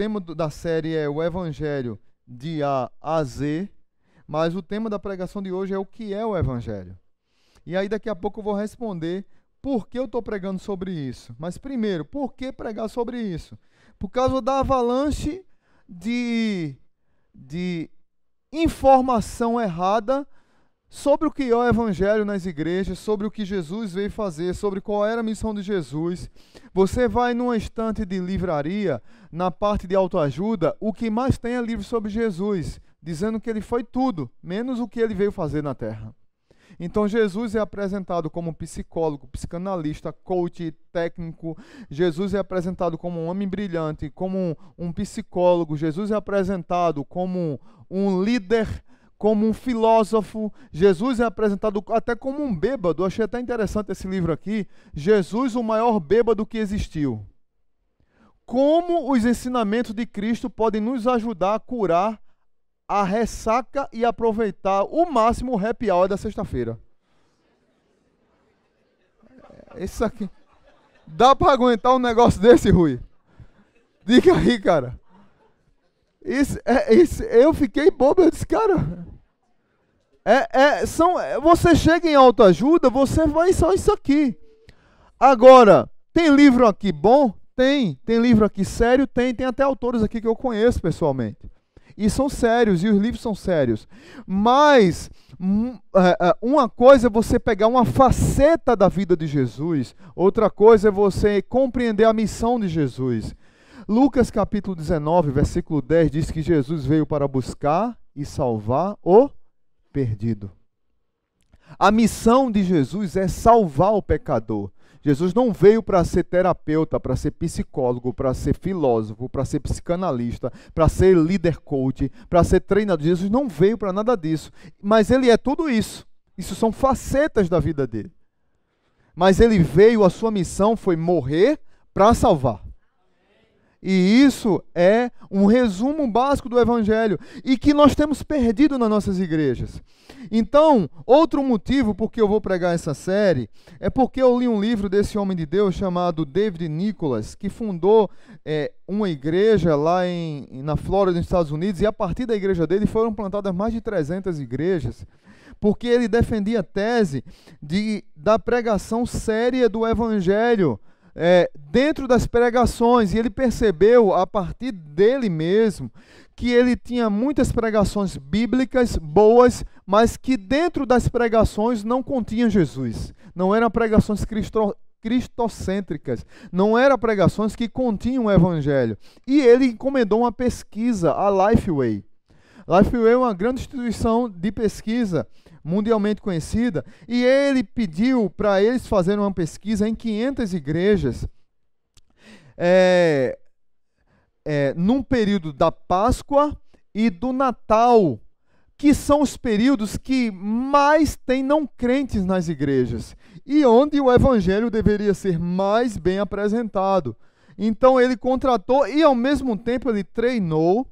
tema da série é o Evangelho de A a Z, mas o tema da pregação de hoje é o que é o Evangelho. E aí daqui a pouco eu vou responder por que eu estou pregando sobre isso. Mas primeiro, por que pregar sobre isso? Por causa da avalanche de, de informação errada sobre o que é o Evangelho nas igrejas, sobre o que Jesus veio fazer, sobre qual era a missão de Jesus. Você vai numa estante de livraria, na parte de autoajuda, o que mais tem é livro sobre Jesus, dizendo que ele foi tudo, menos o que ele veio fazer na terra. Então Jesus é apresentado como psicólogo, psicanalista, coach, técnico. Jesus é apresentado como um homem brilhante, como um, um psicólogo. Jesus é apresentado como um líder, como um filósofo. Jesus é apresentado até como um bêbado. Achei até interessante esse livro aqui. Jesus, o maior bêbado que existiu. Como os ensinamentos de Cristo podem nos ajudar a curar a ressaca e aproveitar o máximo o happy hour da sexta-feira. Isso aqui. Dá para aguentar um negócio desse, Rui? Diga aí, cara. Isso, é, isso, eu fiquei bobo, eu disse, cara. É, é, são, é, você chega em autoajuda, você vai só isso aqui. Agora, tem livro aqui bom? Tem. Tem livro aqui sério? Tem. Tem até autores aqui que eu conheço pessoalmente e são sérios, e os livros são sérios. Mas um, é, uma coisa é você pegar uma faceta da vida de Jesus, outra coisa é você compreender a missão de Jesus. Lucas capítulo 19, versículo 10 diz que Jesus veio para buscar e salvar o perdido. A missão de Jesus é salvar o pecador. Jesus não veio para ser terapeuta, para ser psicólogo, para ser filósofo, para ser psicanalista, para ser líder coach, para ser treinador. Jesus não veio para nada disso. Mas ele é tudo isso. Isso são facetas da vida dele. Mas ele veio, a sua missão foi morrer para salvar. E isso é um resumo básico do Evangelho e que nós temos perdido nas nossas igrejas. Então, outro motivo por que eu vou pregar essa série é porque eu li um livro desse homem de Deus chamado David Nicholas, que fundou é, uma igreja lá em, na Flórida, nos Estados Unidos, e a partir da igreja dele foram plantadas mais de 300 igrejas porque ele defendia a tese de, da pregação séria do Evangelho é, dentro das pregações, e ele percebeu a partir dele mesmo que ele tinha muitas pregações bíblicas boas, mas que dentro das pregações não continham Jesus. Não eram pregações cristo, cristocêntricas, não eram pregações que continham o evangelho. E ele encomendou uma pesquisa, a Lifeway. Lifeway é uma grande instituição de pesquisa mundialmente conhecida, e ele pediu para eles fazerem uma pesquisa em 500 igrejas, é, é, num período da Páscoa e do Natal, que são os períodos que mais tem não crentes nas igrejas e onde o evangelho deveria ser mais bem apresentado. Então ele contratou e ao mesmo tempo ele treinou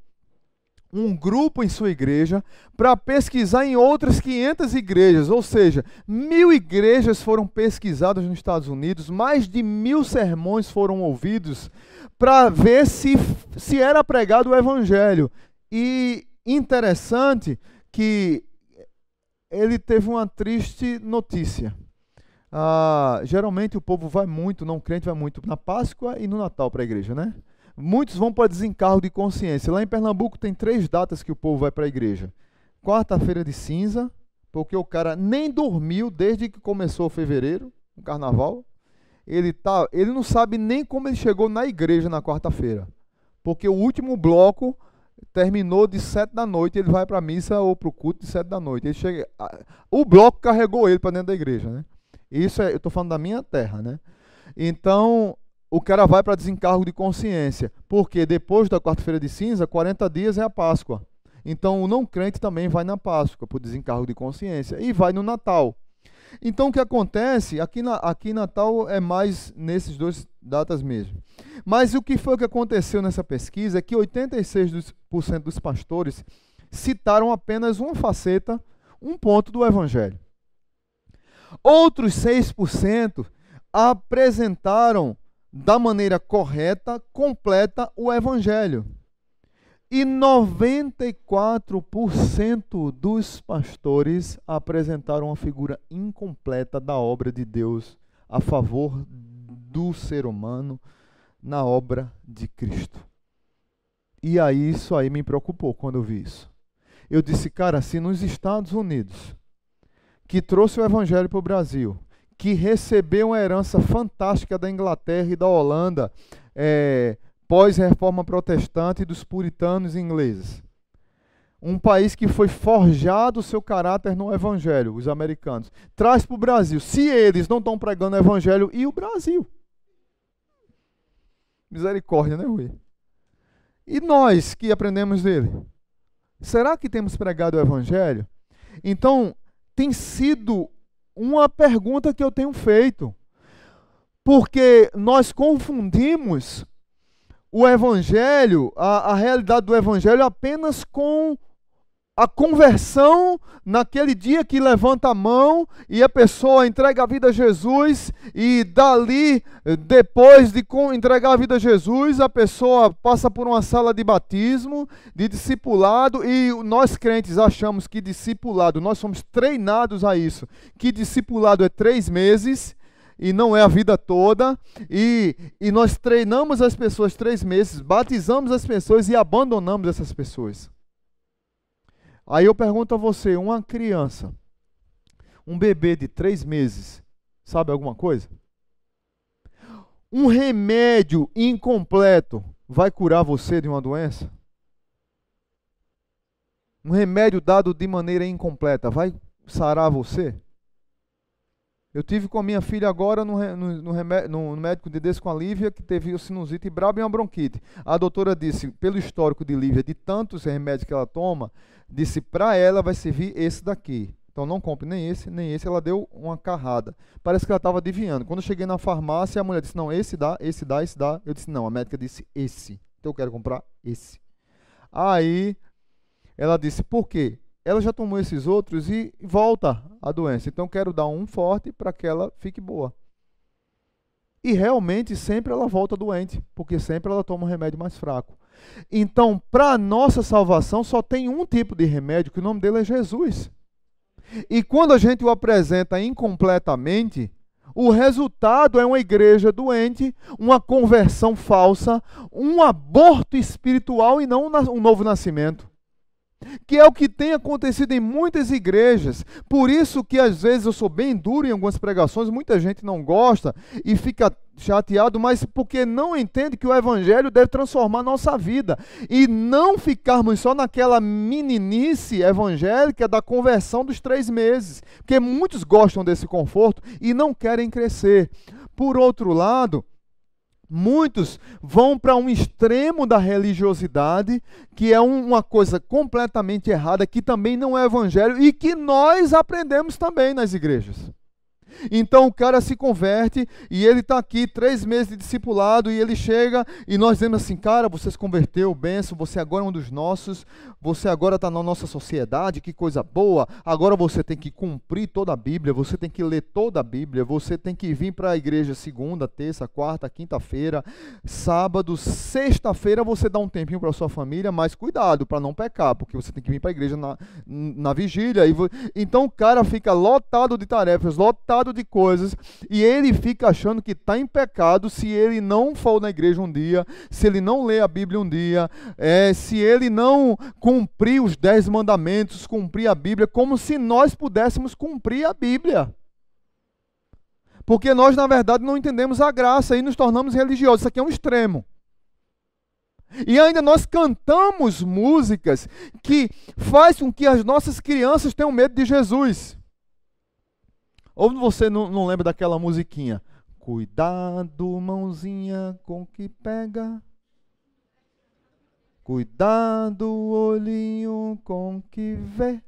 um grupo em sua igreja para pesquisar em outras 500 igrejas, ou seja, mil igrejas foram pesquisadas nos Estados Unidos, mais de mil sermões foram ouvidos para ver se, se era pregado o evangelho. E interessante que ele teve uma triste notícia. Ah, geralmente o povo vai muito, não crente vai muito na Páscoa e no Natal para a igreja, né? Muitos vão para desencargo de consciência. Lá em Pernambuco tem três datas que o povo vai para a igreja: quarta-feira de cinza, porque o cara nem dormiu desde que começou fevereiro, o carnaval. Ele, tá, ele não sabe nem como ele chegou na igreja na quarta-feira, porque o último bloco terminou de sete da noite. Ele vai para a missa ou para o culto de sete da noite. Ele chega, o bloco carregou ele para dentro da igreja, né? Isso é, eu estou falando da minha terra, né? Então o cara vai para desencargo de consciência, porque depois da quarta-feira de cinza, 40 dias é a Páscoa. Então o não crente também vai na Páscoa para o desencargo de consciência e vai no Natal. Então o que acontece, aqui, na, aqui Natal é mais nesses dois datas mesmo. Mas o que foi que aconteceu nessa pesquisa é que 86% dos pastores citaram apenas uma faceta, um ponto do Evangelho. Outros 6% apresentaram da maneira correta, completa o Evangelho. E 94% dos pastores apresentaram uma figura incompleta da obra de Deus a favor do ser humano na obra de Cristo. E aí isso aí me preocupou quando eu vi isso. Eu disse, cara, se nos Estados Unidos, que trouxe o evangelho para o Brasil, que recebeu uma herança fantástica da Inglaterra e da Holanda, é, pós-reforma protestante dos puritanos ingleses. Um país que foi forjado seu caráter no evangelho, os americanos. Traz para o Brasil. Se eles não estão pregando o evangelho, e o Brasil? Misericórdia, né, Rui? E nós que aprendemos dele? Será que temos pregado o evangelho? Então, tem sido uma pergunta que eu tenho feito. Porque nós confundimos o Evangelho, a, a realidade do Evangelho, apenas com a conversão naquele dia que levanta a mão e a pessoa entrega a vida a Jesus e dali, depois de entregar a vida a Jesus, a pessoa passa por uma sala de batismo, de discipulado e nós crentes achamos que discipulado, nós somos treinados a isso, que discipulado é três meses e não é a vida toda. E, e nós treinamos as pessoas três meses, batizamos as pessoas e abandonamos essas pessoas. Aí eu pergunto a você: uma criança, um bebê de três meses, sabe alguma coisa? Um remédio incompleto vai curar você de uma doença? Um remédio dado de maneira incompleta vai sarar você? Eu tive com a minha filha agora no, no, no, no médico de desse com a Lívia, que teve o sinusite brabo e uma bronquite. A doutora disse, pelo histórico de Lívia, de tantos remédios que ela toma, disse para ela vai servir esse daqui. Então não compre nem esse, nem esse. Ela deu uma carrada. Parece que ela estava adivinhando. Quando eu cheguei na farmácia, a mulher disse: Não, esse dá, esse dá, esse dá. Eu disse: Não, a médica disse esse. Então eu quero comprar esse. Aí ela disse: Por quê? ela já tomou esses outros e volta a doença. Então quero dar um forte para que ela fique boa. E realmente sempre ela volta doente, porque sempre ela toma um remédio mais fraco. Então, para a nossa salvação, só tem um tipo de remédio, que o nome dele é Jesus. E quando a gente o apresenta incompletamente, o resultado é uma igreja doente, uma conversão falsa, um aborto espiritual e não um novo nascimento que é o que tem acontecido em muitas igrejas. Por isso que às vezes eu sou bem duro em algumas pregações, muita gente não gosta e fica chateado, mas porque não entende que o evangelho deve transformar nossa vida e não ficarmos só naquela meninice evangélica da conversão dos três meses, porque muitos gostam desse conforto e não querem crescer. Por outro lado, Muitos vão para um extremo da religiosidade, que é uma coisa completamente errada, que também não é evangelho e que nós aprendemos também nas igrejas. Então o cara se converte e ele está aqui três meses de discipulado e ele chega e nós dizemos assim, cara, você se converteu, benção, você agora é um dos nossos, você agora está na nossa sociedade, que coisa boa. Agora você tem que cumprir toda a Bíblia, você tem que ler toda a Bíblia, você tem que vir para a igreja segunda, terça, quarta, quinta-feira, sábado, sexta-feira você dá um tempinho para sua família, mas cuidado para não pecar, porque você tem que vir para a igreja na, na vigília. E, então o cara fica lotado de tarefas, lotado de coisas e ele fica achando que está em pecado se ele não for na igreja um dia, se ele não ler a Bíblia um dia, é, se ele não cumprir os dez mandamentos, cumprir a Bíblia, como se nós pudéssemos cumprir a Bíblia. Porque nós, na verdade, não entendemos a graça e nos tornamos religiosos. Isso aqui é um extremo. E ainda nós cantamos músicas que faz com que as nossas crianças tenham medo de Jesus. Ou você não, não lembra daquela musiquinha? Cuidado, mãozinha com que pega. Cuidado, olhinho com que vê.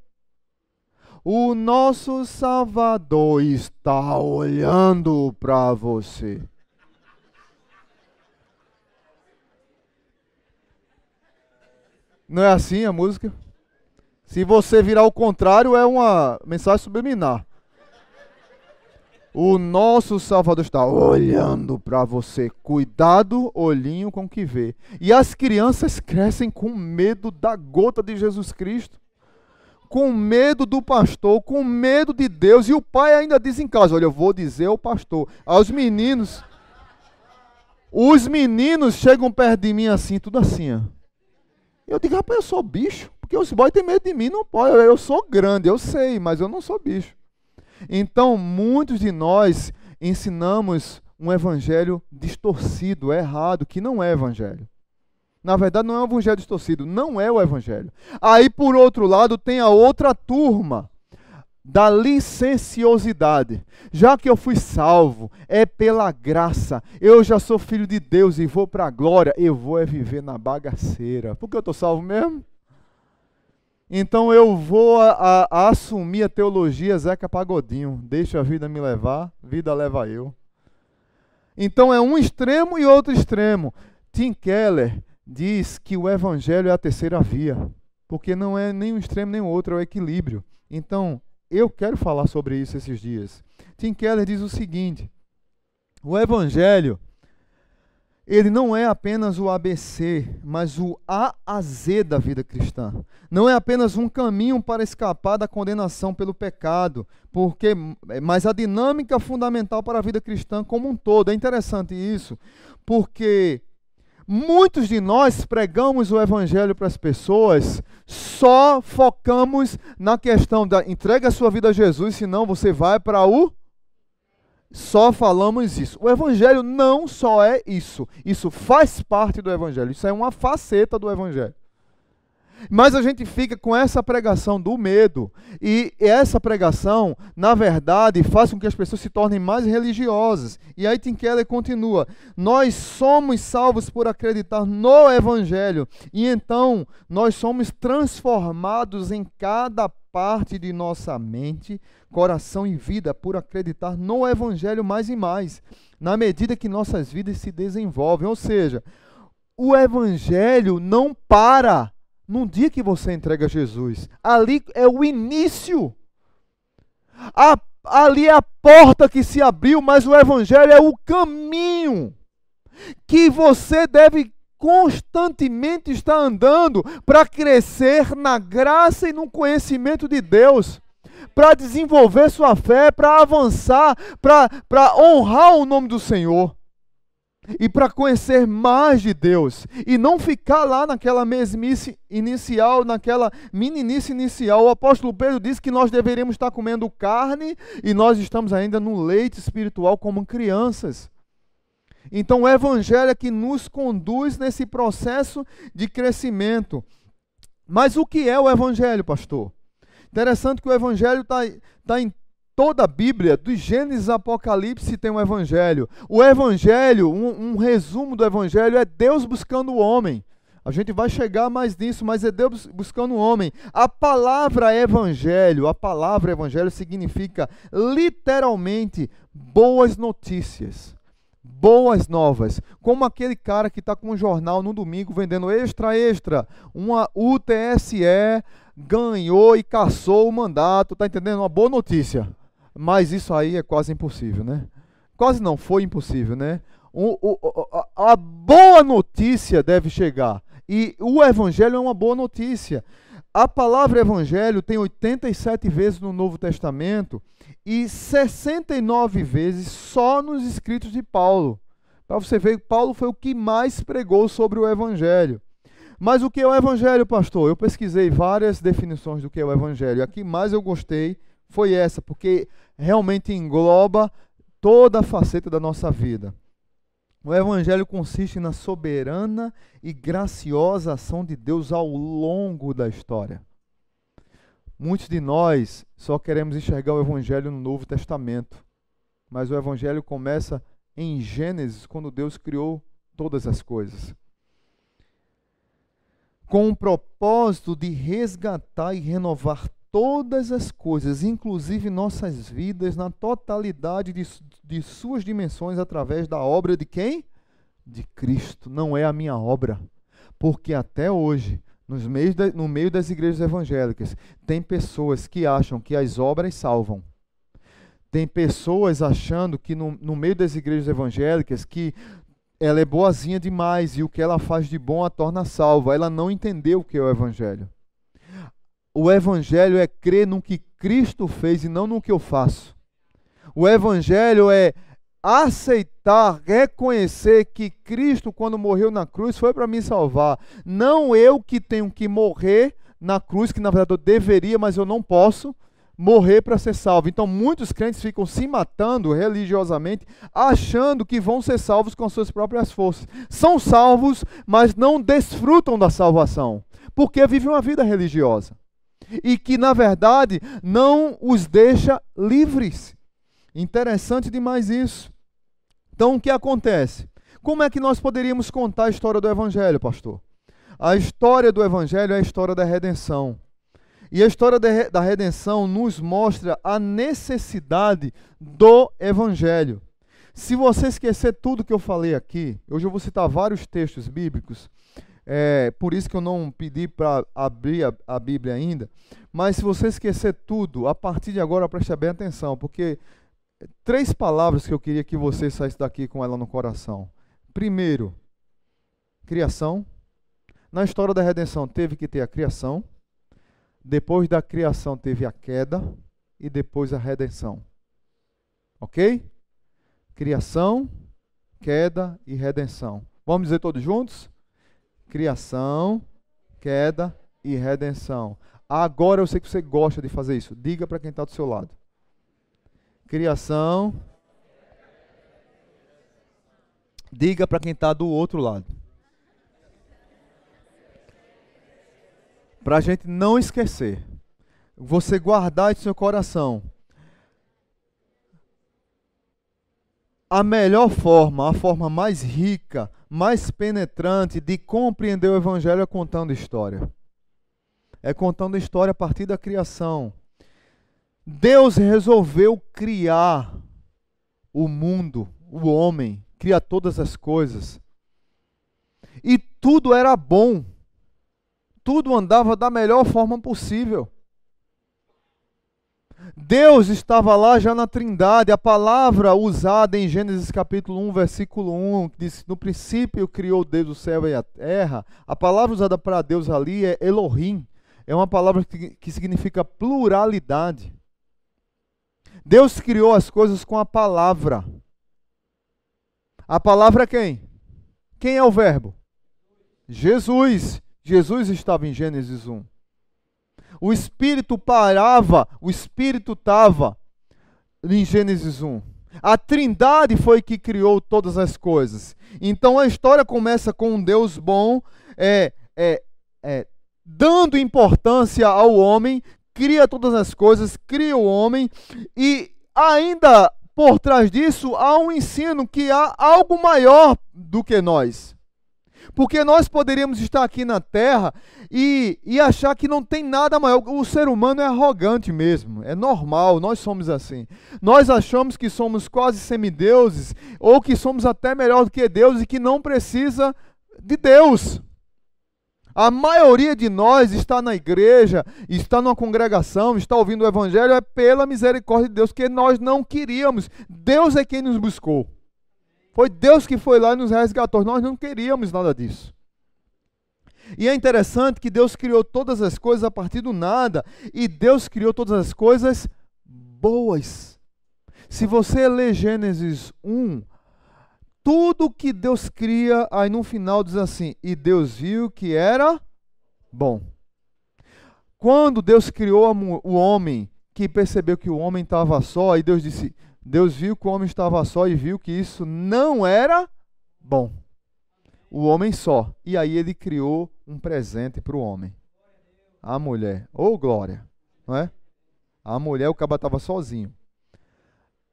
O nosso Salvador está olhando para você. Não é assim a música? Se você virar o contrário, é uma mensagem subliminar. O nosso Salvador está olhando para você. Cuidado, olhinho com o que vê. E as crianças crescem com medo da gota de Jesus Cristo. Com medo do pastor, com medo de Deus. E o pai ainda diz em casa: Olha, eu vou dizer ao pastor. Aos meninos. Os meninos chegam perto de mim assim, tudo assim. Ó. Eu digo, rapaz, eu sou bicho. Porque os boys têm medo de mim. Não pode. Eu sou grande, eu sei, mas eu não sou bicho. Então, muitos de nós ensinamos um evangelho distorcido, errado, que não é evangelho. Na verdade, não é um evangelho distorcido, não é o evangelho. Aí, por outro lado, tem a outra turma da licenciosidade. Já que eu fui salvo, é pela graça. Eu já sou filho de Deus e vou para a glória. Eu vou é viver na bagaceira. Porque eu estou salvo mesmo? Então eu vou a, a, assumir a teologia Zeca Pagodinho. Deixa a vida me levar, vida leva eu. Então é um extremo e outro extremo. Tim Keller diz que o evangelho é a terceira via, porque não é nem um extremo nem outro, é o equilíbrio. Então, eu quero falar sobre isso esses dias. Tim Keller diz o seguinte: o evangelho ele não é apenas o ABC, mas o A a Z da vida cristã. Não é apenas um caminho para escapar da condenação pelo pecado, porque mas a dinâmica fundamental para a vida cristã como um todo. É interessante isso, porque muitos de nós pregamos o evangelho para as pessoas, só focamos na questão da entrega a sua vida a Jesus, senão você vai para o só falamos isso. O evangelho não só é isso. Isso faz parte do evangelho. Isso é uma faceta do evangelho. Mas a gente fica com essa pregação do medo. E essa pregação, na verdade, faz com que as pessoas se tornem mais religiosas. E aí Tim Keller continua: Nós somos salvos por acreditar no Evangelho. E então nós somos transformados em cada parte de nossa mente, coração e vida por acreditar no Evangelho mais e mais, na medida que nossas vidas se desenvolvem. Ou seja, o Evangelho não para num dia que você entrega Jesus. Ali é o início. A, ali é a porta que se abriu, mas o Evangelho é o caminho que você deve constantemente estar andando para crescer na graça e no conhecimento de Deus, para desenvolver sua fé, para avançar, para honrar o nome do Senhor e para conhecer mais de Deus e não ficar lá naquela mesmice inicial, naquela meninice inicial. O apóstolo Pedro diz que nós deveríamos estar comendo carne e nós estamos ainda no leite espiritual como crianças. Então o evangelho é que nos conduz nesse processo de crescimento. Mas o que é o evangelho, pastor? Interessante que o evangelho está tá em toda a Bíblia, do Gênesis Apocalipse, tem um evangelho. O evangelho, um, um, resumo do evangelho, é Deus buscando o homem. A gente vai chegar mais nisso, mas é Deus buscando o homem. A palavra evangelho, a palavra evangelho significa literalmente boas notícias. Boas novas, como aquele cara que está com um jornal no domingo vendendo extra, extra, uma UTSE ganhou e caçou o mandato, tá entendendo? Uma boa notícia. Mas isso aí é quase impossível, né? Quase não, foi impossível, né? O, o, a, a boa notícia deve chegar. E o evangelho é uma boa notícia. A palavra evangelho tem 87 vezes no Novo Testamento e 69 vezes só nos escritos de Paulo. Para você ver, Paulo foi o que mais pregou sobre o evangelho. Mas o que é o evangelho, pastor? Eu pesquisei várias definições do que é o evangelho. A que mais eu gostei foi essa, porque realmente engloba toda a faceta da nossa vida. O Evangelho consiste na soberana e graciosa ação de Deus ao longo da história. Muitos de nós só queremos enxergar o Evangelho no Novo Testamento, mas o Evangelho começa em Gênesis, quando Deus criou todas as coisas. Com o propósito de resgatar e renovar todas as coisas, inclusive nossas vidas, na totalidade de, de suas dimensões, através da obra de quem? De Cristo. Não é a minha obra. Porque até hoje, nos meios da, no meio das igrejas evangélicas, tem pessoas que acham que as obras salvam. Tem pessoas achando que no, no meio das igrejas evangélicas que ela é boazinha demais e o que ela faz de bom a torna salva. Ela não entendeu o que é o evangelho. O evangelho é crer no que Cristo fez e não no que eu faço. O evangelho é aceitar, reconhecer que Cristo, quando morreu na cruz, foi para me salvar. Não eu que tenho que morrer na cruz, que na verdade eu deveria, mas eu não posso morrer para ser salvo. Então muitos crentes ficam se matando religiosamente, achando que vão ser salvos com suas próprias forças. São salvos, mas não desfrutam da salvação, porque vivem uma vida religiosa. E que na verdade não os deixa livres. Interessante demais isso. Então, o que acontece? Como é que nós poderíamos contar a história do Evangelho, pastor? A história do Evangelho é a história da redenção. E a história da redenção nos mostra a necessidade do Evangelho. Se você esquecer tudo que eu falei aqui, hoje eu vou citar vários textos bíblicos, é, por isso que eu não pedi para abrir a, a Bíblia ainda, mas se você esquecer tudo, a partir de agora preste bem atenção, porque três palavras que eu queria que você saísse daqui com ela no coração. Primeiro, criação. Na história da redenção teve que ter a criação. Depois da criação teve a queda e depois a redenção. OK? Criação, queda e redenção. Vamos dizer todos juntos? Criação, queda e redenção. Agora eu sei que você gosta de fazer isso. Diga para quem está do seu lado. Criação. Diga para quem está do outro lado. Para a gente não esquecer. Você guardar em seu coração. A melhor forma, a forma mais rica, mais penetrante de compreender o Evangelho é contando história. É contando história a partir da criação Deus resolveu criar o mundo, o homem, criar todas as coisas. E tudo era bom. Tudo andava da melhor forma possível. Deus estava lá já na Trindade. A palavra usada em Gênesis capítulo 1, versículo 1, que diz: No princípio criou Deus o céu e a terra. A palavra usada para Deus ali é Elohim. É uma palavra que, que significa pluralidade. Deus criou as coisas com a palavra. A palavra é quem? Quem é o Verbo? Jesus. Jesus estava em Gênesis 1. O Espírito parava, o Espírito estava em Gênesis 1. A Trindade foi que criou todas as coisas. Então a história começa com um Deus bom, é, é, é, dando importância ao homem, cria todas as coisas, cria o homem e ainda por trás disso há um ensino que há algo maior do que nós. Porque nós poderíamos estar aqui na Terra e, e achar que não tem nada maior. O ser humano é arrogante mesmo, é normal, nós somos assim. Nós achamos que somos quase semideuses, ou que somos até melhor do que Deus e que não precisa de Deus. A maioria de nós está na igreja, está numa congregação, está ouvindo o evangelho, é pela misericórdia de Deus, que nós não queríamos. Deus é quem nos buscou. Foi Deus que foi lá e nos resgatou. Nós não queríamos nada disso. E é interessante que Deus criou todas as coisas a partir do nada, e Deus criou todas as coisas boas. Se você ler Gênesis 1, tudo que Deus cria, aí no final diz assim: e Deus viu que era bom. Quando Deus criou o homem, que percebeu que o homem estava só, e Deus disse: Deus viu que o homem estava só e viu que isso não era bom. O homem só. E aí ele criou um presente para o homem. A mulher. Ô oh, glória. Não é? A mulher, o caba estava sozinho.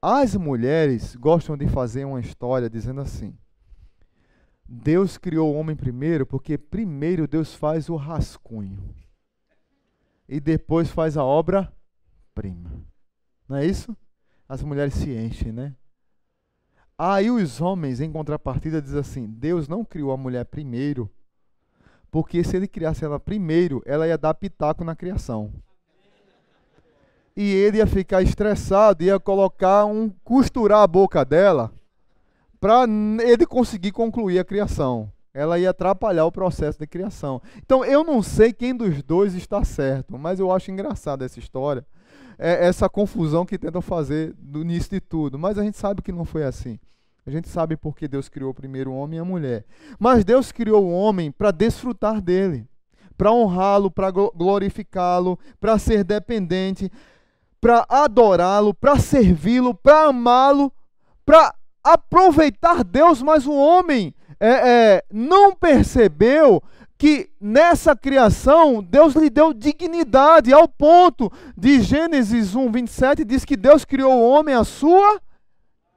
As mulheres gostam de fazer uma história dizendo assim: Deus criou o homem primeiro porque primeiro Deus faz o rascunho e depois faz a obra prima. Não é isso? As mulheres se enchem, né? Aí os homens, em contrapartida, dizem assim: Deus não criou a mulher primeiro, porque se ele criasse ela primeiro, ela ia dar pitaco na criação. e ele ia ficar estressado, ia colocar um costurar a boca dela para ele conseguir concluir a criação. Ela ia atrapalhar o processo de criação. Então eu não sei quem dos dois está certo, mas eu acho engraçada essa história, é essa confusão que tentam fazer no início de tudo. Mas a gente sabe que não foi assim. A gente sabe porque Deus criou primeiro o homem e a mulher. Mas Deus criou o homem para desfrutar dele, para honrá-lo, para glorificá-lo, para ser dependente, para adorá-lo, para servi-lo, para amá-lo, para aproveitar Deus. Mas o homem é, é, não percebeu que nessa criação Deus lhe deu dignidade, ao ponto de Gênesis 1, 27 diz que Deus criou o homem à sua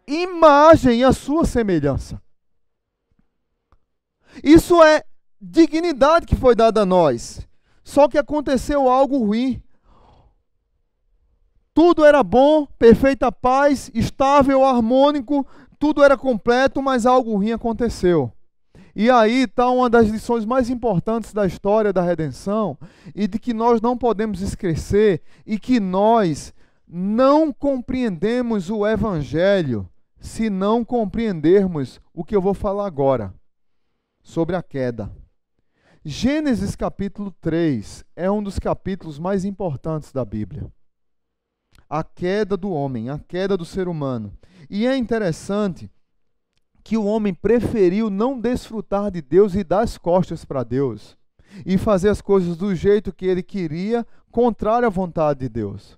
imagem a sua semelhança. Isso é dignidade que foi dada a nós. Só que aconteceu algo ruim. Tudo era bom, perfeita paz, estável, harmônico, tudo era completo, mas algo ruim aconteceu. E aí está uma das lições mais importantes da história da redenção e de que nós não podemos esquecer e que nós não compreendemos o evangelho se não compreendermos o que eu vou falar agora sobre a queda. Gênesis capítulo 3 é um dos capítulos mais importantes da Bíblia. A queda do homem, a queda do ser humano. E é interessante que o homem preferiu não desfrutar de Deus e dar as costas para Deus e fazer as coisas do jeito que ele queria, contrário à vontade de Deus.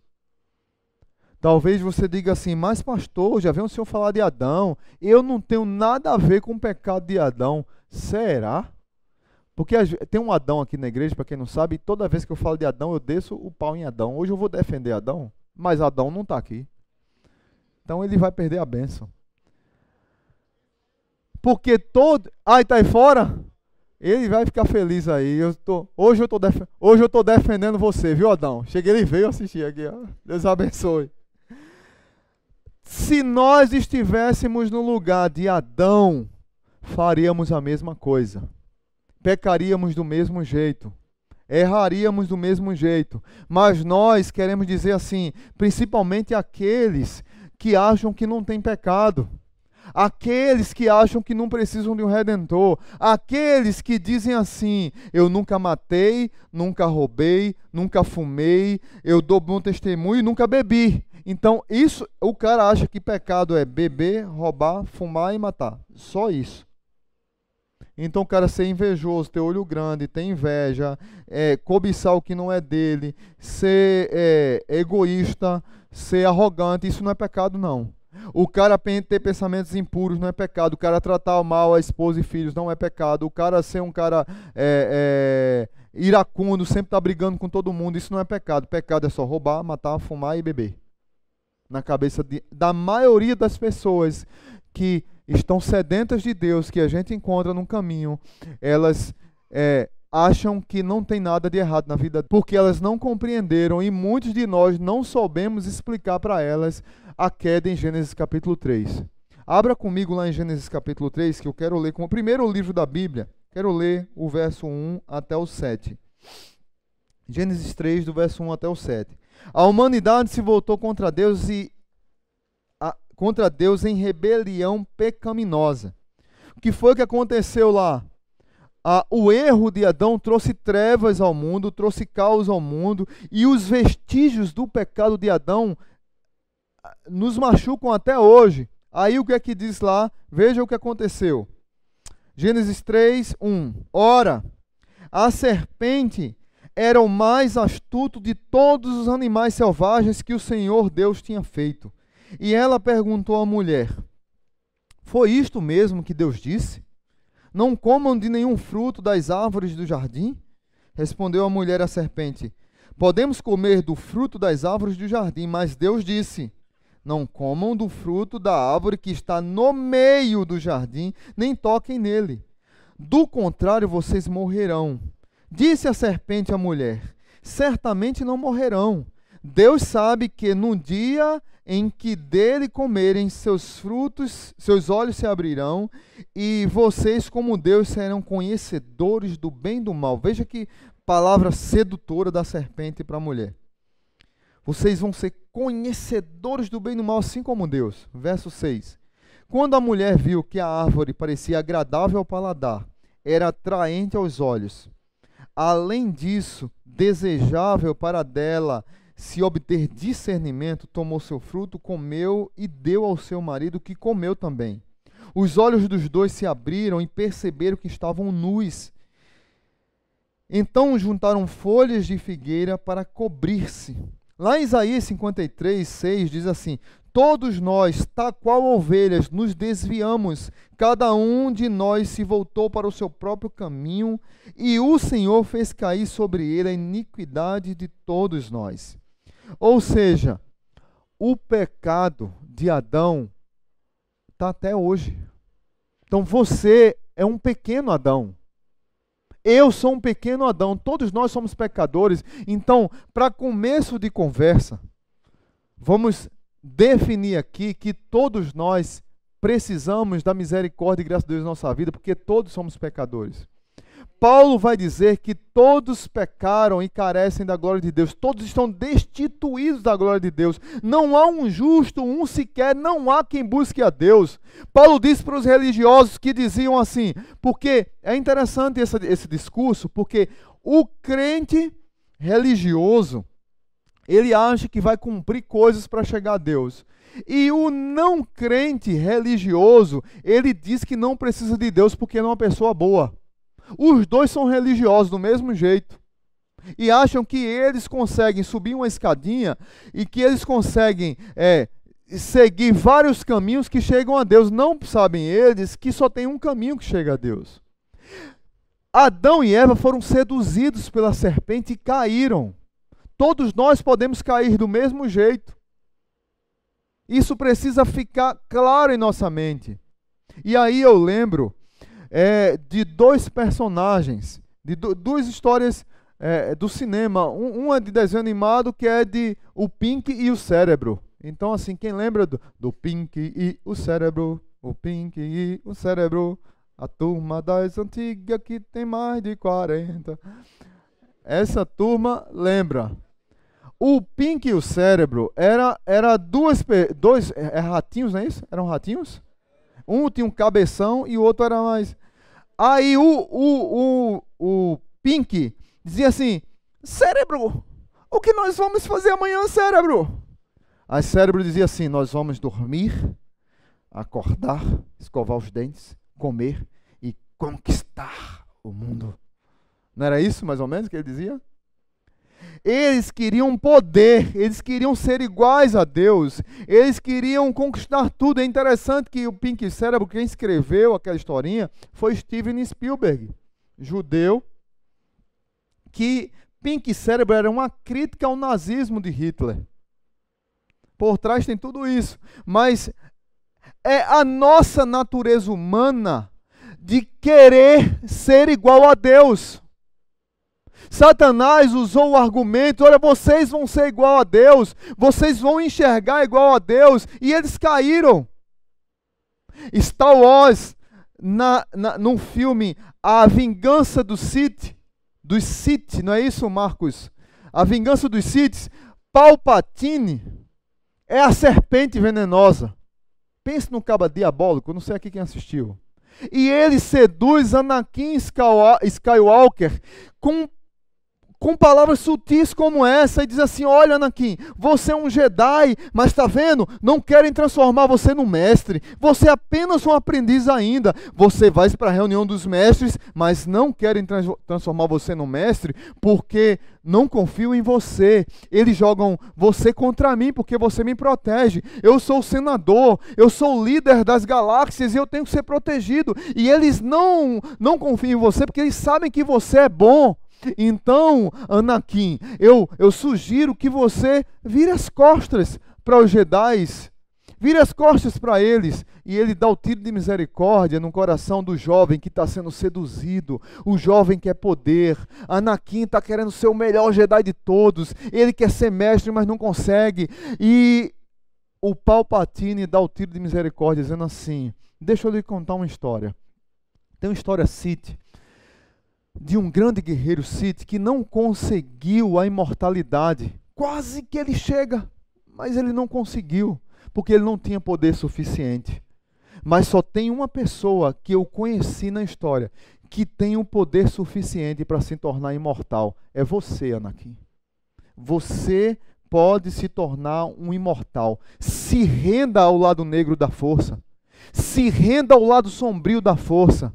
Talvez você diga assim, mas pastor, já vem o senhor falar de Adão, eu não tenho nada a ver com o pecado de Adão. Será? Porque tem um Adão aqui na igreja, para quem não sabe, e toda vez que eu falo de Adão, eu desço o pau em Adão. Hoje eu vou defender Adão, mas Adão não está aqui. Então ele vai perder a bênção. Porque todo. Ai, tá aí fora? Ele vai ficar feliz aí. Eu tô, hoje, eu tô def... hoje eu tô defendendo você, viu, Adão? Cheguei, ele veio assistir aqui. Ó. Deus abençoe. Se nós estivéssemos no lugar de Adão, faríamos a mesma coisa. Pecaríamos do mesmo jeito. Erraríamos do mesmo jeito. Mas nós queremos dizer assim, principalmente aqueles que acham que não tem pecado. Aqueles que acham que não precisam de um redentor, aqueles que dizem assim: eu nunca matei, nunca roubei, nunca fumei, eu dou bom testemunho e nunca bebi. Então, isso, o cara acha que pecado é beber, roubar, fumar e matar. Só isso. Então, o cara ser invejoso, ter olho grande, ter inveja, é, cobiçar o que não é dele, ser é, egoísta, ser arrogante, isso não é pecado, não. O cara ter pensamentos impuros não é pecado. O cara tratar mal a esposa e filhos não é pecado. O cara ser um cara é, é, iracundo, sempre tá brigando com todo mundo, isso não é pecado. Pecado é só roubar, matar, fumar e beber na cabeça de, da maioria das pessoas que estão sedentas de Deus, que a gente encontra no caminho, elas é, acham que não tem nada de errado na vida, porque elas não compreenderam e muitos de nós não soubemos explicar para elas a queda em Gênesis capítulo 3. Abra comigo lá em Gênesis capítulo 3, que eu quero ler como o primeiro livro da Bíblia. Quero ler o verso 1 até o 7. Gênesis 3, do verso 1 até o 7. A humanidade se voltou contra Deus e a, contra Deus em rebelião pecaminosa. O que foi que aconteceu lá? Ah, o erro de Adão trouxe trevas ao mundo, trouxe caos ao mundo, e os vestígios do pecado de Adão nos machucam até hoje. Aí o que é que diz lá? Veja o que aconteceu. Gênesis 3, 1. Ora, a serpente era o mais astuto de todos os animais selvagens que o Senhor Deus tinha feito. E ela perguntou à mulher: Foi isto mesmo que Deus disse? Não comam de nenhum fruto das árvores do jardim? Respondeu a mulher à serpente: Podemos comer do fruto das árvores do jardim, mas Deus disse: Não comam do fruto da árvore que está no meio do jardim, nem toquem nele. Do contrário, vocês morrerão. Disse a serpente à mulher: Certamente não morrerão. Deus sabe que no dia em que dele comerem, seus frutos, seus olhos se abrirão, e vocês, como Deus, serão conhecedores do bem e do mal. Veja que palavra sedutora da serpente para a mulher. Vocês vão ser conhecedores do bem e do mal, assim como Deus. Verso 6. Quando a mulher viu que a árvore parecia agradável ao paladar, era atraente aos olhos, além disso, desejável para dela se obter discernimento, tomou seu fruto, comeu e deu ao seu marido, que comeu também. Os olhos dos dois se abriram e perceberam que estavam nus. Então juntaram folhas de figueira para cobrir-se. Lá em Isaías 53, 6 diz assim: Todos nós, tal qual ovelhas, nos desviamos, cada um de nós se voltou para o seu próprio caminho, e o Senhor fez cair sobre ele a iniquidade de todos nós. Ou seja, o pecado de Adão está até hoje. Então você é um pequeno Adão. Eu sou um pequeno Adão, todos nós somos pecadores. Então, para começo de conversa, vamos definir aqui que todos nós precisamos da misericórdia e graça de Deus em nossa vida, porque todos somos pecadores. Paulo vai dizer que todos pecaram e carecem da glória de Deus, todos estão destituídos da glória de Deus. Não há um justo, um sequer, não há quem busque a Deus. Paulo disse para os religiosos que diziam assim, porque é interessante esse, esse discurso, porque o crente religioso, ele acha que vai cumprir coisas para chegar a Deus. E o não crente religioso, ele diz que não precisa de Deus porque é uma pessoa boa. Os dois são religiosos do mesmo jeito. E acham que eles conseguem subir uma escadinha e que eles conseguem é, seguir vários caminhos que chegam a Deus. Não sabem eles que só tem um caminho que chega a Deus. Adão e Eva foram seduzidos pela serpente e caíram. Todos nós podemos cair do mesmo jeito. Isso precisa ficar claro em nossa mente. E aí eu lembro é, de dois personagens, de do, duas histórias é, do cinema. Um, uma de desenho animado que é de O Pink e o Cérebro. Então, assim, quem lembra do, do Pink e o Cérebro? O Pink e o Cérebro. A turma das antigas que tem mais de 40. Essa turma lembra. O Pink e o cérebro era, era duas, dois é, é, ratinhos, não é isso? Eram ratinhos? Um tinha um cabeção e o outro era mais. Aí o, o, o, o Pink dizia assim: Cérebro, o que nós vamos fazer amanhã, cérebro? Aí cérebro dizia assim: Nós vamos dormir, acordar, escovar os dentes, comer e conquistar o mundo. Não era isso mais ou menos que ele dizia? Eles queriam poder, eles queriam ser iguais a Deus, eles queriam conquistar tudo. É interessante que o Pink Cérebro, quem escreveu aquela historinha, foi Steven Spielberg, judeu, que Pink Cérebro era uma crítica ao nazismo de Hitler. Por trás tem tudo isso, mas é a nossa natureza humana de querer ser igual a Deus. Satanás usou o argumento: olha, vocês vão ser igual a Deus, vocês vão enxergar igual a Deus, e eles caíram. Star Wars, na, na, num filme A Vingança do Sith, dos Sith, não é isso, Marcos? A Vingança dos Sith, Palpatine é a serpente venenosa. Pense no caba diabólico, não sei aqui quem assistiu. E ele seduz Anakin Skywalker com com palavras sutis como essa e diz assim: Olha, Anakin, você é um Jedi, mas está vendo? Não querem transformar você no mestre. Você é apenas um aprendiz ainda. Você vai para a reunião dos mestres, mas não querem trans transformar você no mestre porque não confiam em você. Eles jogam você contra mim porque você me protege. Eu sou o senador, eu sou o líder das galáxias e eu tenho que ser protegido. E eles não, não confiam em você porque eles sabem que você é bom. Então, Anakin, eu, eu sugiro que você vire as costas para os Jedi, vire as costas para eles, e ele dá o tiro de misericórdia no coração do jovem que está sendo seduzido, o jovem quer poder. Anakin está querendo ser o melhor Jedi de todos, ele quer ser mestre, mas não consegue. E o Palpatine dá o tiro de misericórdia, dizendo assim: Deixa eu lhe contar uma história. Tem uma história Sith de um grande guerreiro Sith que não conseguiu a imortalidade Quase que ele chega, mas ele não conseguiu, porque ele não tinha poder suficiente. Mas só tem uma pessoa que eu conheci na história que tem o poder suficiente para se tornar imortal. É você, Anakin. Você pode se tornar um imortal. Se renda ao lado negro da força. Se renda ao lado sombrio da força.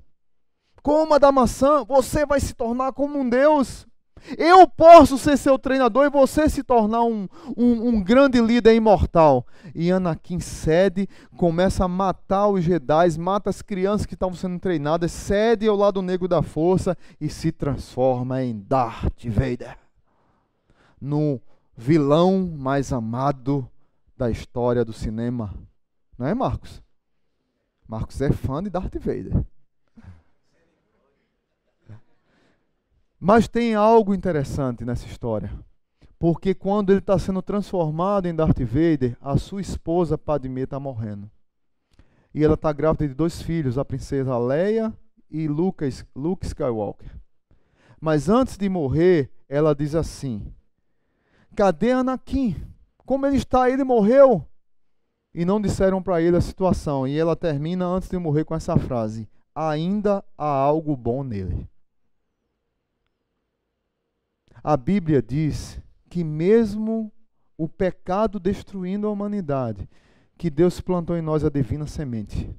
Coma da maçã, você vai se tornar como um Deus. Eu posso ser seu treinador e você se tornar um, um, um, grande líder imortal. E Anakin cede, começa a matar os Jedi, mata as crianças que estavam sendo treinadas, cede ao lado negro da força e se transforma em Darth Vader. No vilão mais amado da história do cinema. Não é, Marcos? Marcos é fã de Darth Vader. Mas tem algo interessante nessa história. Porque quando ele está sendo transformado em Darth Vader, a sua esposa Padmé está morrendo. E ela está grávida de dois filhos, a princesa Leia e Lucas, Luke Skywalker. Mas antes de morrer, ela diz assim: Cadê Anakin? Como ele está? Ele morreu. E não disseram para ele a situação. E ela termina antes de morrer com essa frase: Ainda há algo bom nele. A Bíblia diz que mesmo o pecado destruindo a humanidade, que Deus plantou em nós a divina semente.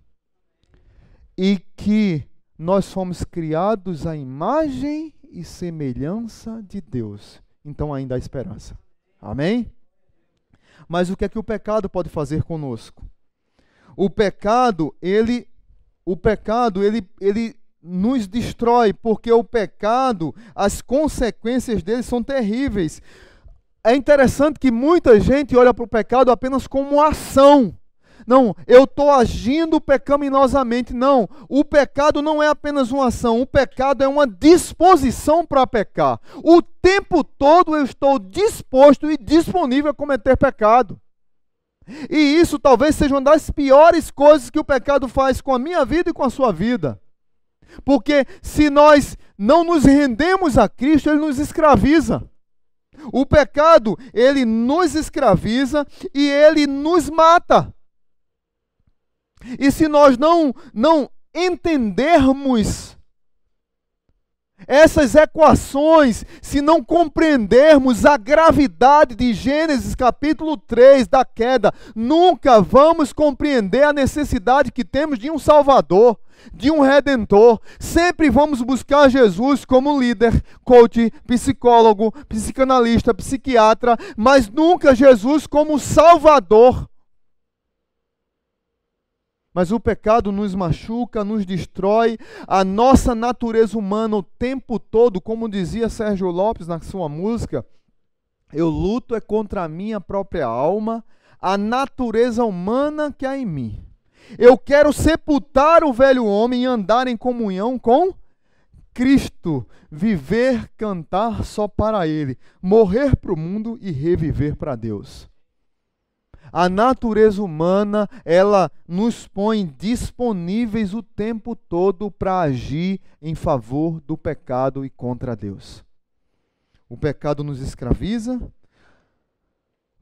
E que nós fomos criados à imagem e semelhança de Deus. Então ainda há esperança. Amém? Mas o que é que o pecado pode fazer conosco? O pecado, ele o pecado, ele ele nos destrói, porque o pecado, as consequências dele são terríveis. É interessante que muita gente olha para o pecado apenas como ação. Não, eu estou agindo pecaminosamente. Não, o pecado não é apenas uma ação, o pecado é uma disposição para pecar. O tempo todo eu estou disposto e disponível a cometer pecado. E isso talvez seja uma das piores coisas que o pecado faz com a minha vida e com a sua vida. Porque se nós não nos rendemos a Cristo, ele nos escraviza. O pecado, ele nos escraviza e ele nos mata. E se nós não não entendermos essas equações, se não compreendermos a gravidade de Gênesis capítulo 3 da queda, nunca vamos compreender a necessidade que temos de um Salvador de um redentor. Sempre vamos buscar Jesus como líder, coach, psicólogo, psicanalista, psiquiatra, mas nunca Jesus como salvador. Mas o pecado nos machuca, nos destrói, a nossa natureza humana o tempo todo, como dizia Sérgio Lopes na sua música, eu luto é contra a minha própria alma, a natureza humana que há em mim. Eu quero sepultar o velho homem e andar em comunhão com Cristo, viver, cantar só para Ele, morrer para o mundo e reviver para Deus. A natureza humana, ela nos põe disponíveis o tempo todo para agir em favor do pecado e contra Deus. O pecado nos escraviza.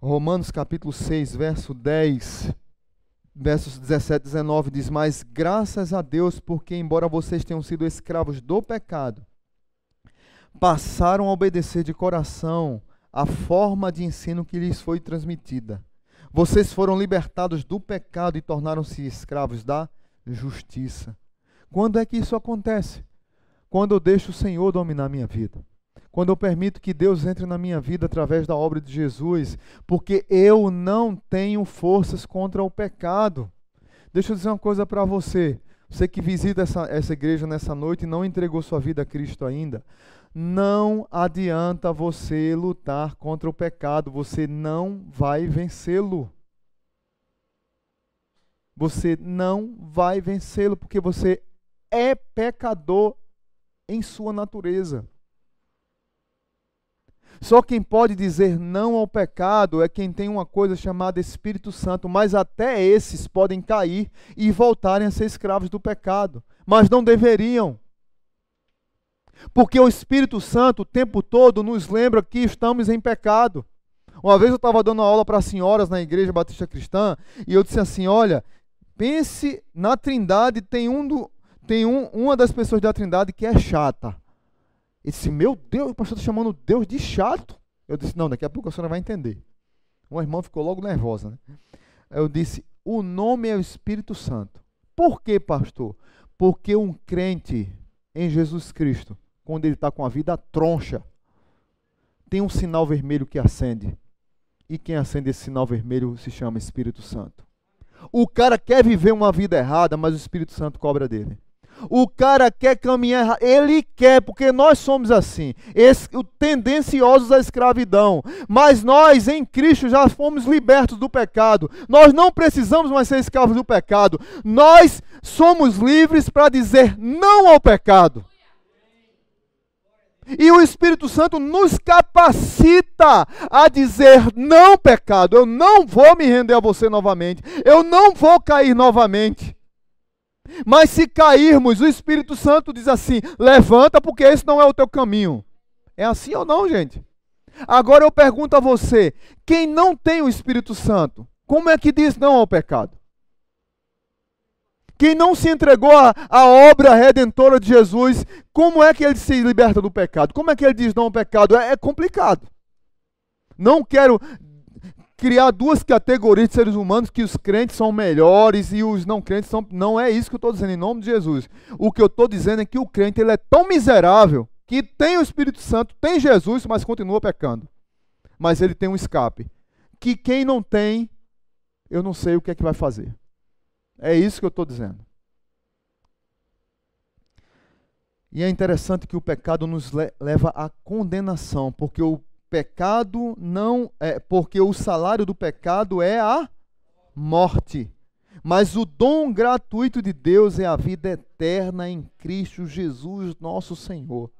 Romanos capítulo 6, verso 10 versos 17 e 19 diz: Mas graças a Deus, porque, embora vocês tenham sido escravos do pecado, passaram a obedecer de coração a forma de ensino que lhes foi transmitida. Vocês foram libertados do pecado e tornaram-se escravos da justiça. Quando é que isso acontece? Quando eu deixo o Senhor dominar minha vida quando eu permito que Deus entre na minha vida através da obra de Jesus, porque eu não tenho forças contra o pecado. Deixa eu dizer uma coisa para você. Você que visita essa, essa igreja nessa noite e não entregou sua vida a Cristo ainda, não adianta você lutar contra o pecado, você não vai vencê-lo. Você não vai vencê-lo, porque você é pecador em sua natureza. Só quem pode dizer não ao pecado é quem tem uma coisa chamada Espírito Santo, mas até esses podem cair e voltarem a ser escravos do pecado, mas não deveriam. Porque o Espírito Santo o tempo todo nos lembra que estamos em pecado. Uma vez eu estava dando aula para senhoras na igreja batista cristã e eu disse assim: olha, pense na Trindade, tem, um do, tem um, uma das pessoas da Trindade que é chata. E disse: meu Deus, o pastor está chamando Deus de chato. Eu disse: não, daqui a pouco a senhora vai entender. Uma irmã ficou logo nervosa. Né? Eu disse: o nome é o Espírito Santo. Por quê, pastor? Porque um crente em Jesus Cristo, quando ele está com a vida troncha, tem um sinal vermelho que acende. E quem acende esse sinal vermelho se chama Espírito Santo. O cara quer viver uma vida errada, mas o Espírito Santo cobra dele. O cara quer caminhar, ele quer, porque nós somos assim, esse, tendenciosos à escravidão. Mas nós, em Cristo, já fomos libertos do pecado. Nós não precisamos mais ser escravos do pecado. Nós somos livres para dizer não ao pecado. E o Espírito Santo nos capacita a dizer: não, pecado, eu não vou me render a você novamente, eu não vou cair novamente. Mas se cairmos, o Espírito Santo diz assim: levanta, porque esse não é o teu caminho. É assim ou não, gente? Agora eu pergunto a você: quem não tem o Espírito Santo, como é que diz não ao pecado? Quem não se entregou à, obra redentora de Jesus, como é que ele se liberta do pecado? Como é que ele diz não ao pecado? É, é complicado. Não quero criar duas categorias de seres humanos que os crentes são melhores e os não crentes são. Não é isso que eu estou dizendo em nome de Jesus. O que eu estou dizendo é que o crente ele é tão miserável que tem o Espírito Santo, tem Jesus, mas continua pecando. Mas ele tem um escape. Que quem não tem, eu não sei o que é que vai fazer. É isso que eu estou dizendo. E é interessante que o pecado nos leva à condenação, porque o pecado não é, porque o salário do pecado é a morte. Mas o dom gratuito de Deus é a vida eterna em Cristo Jesus, nosso Senhor.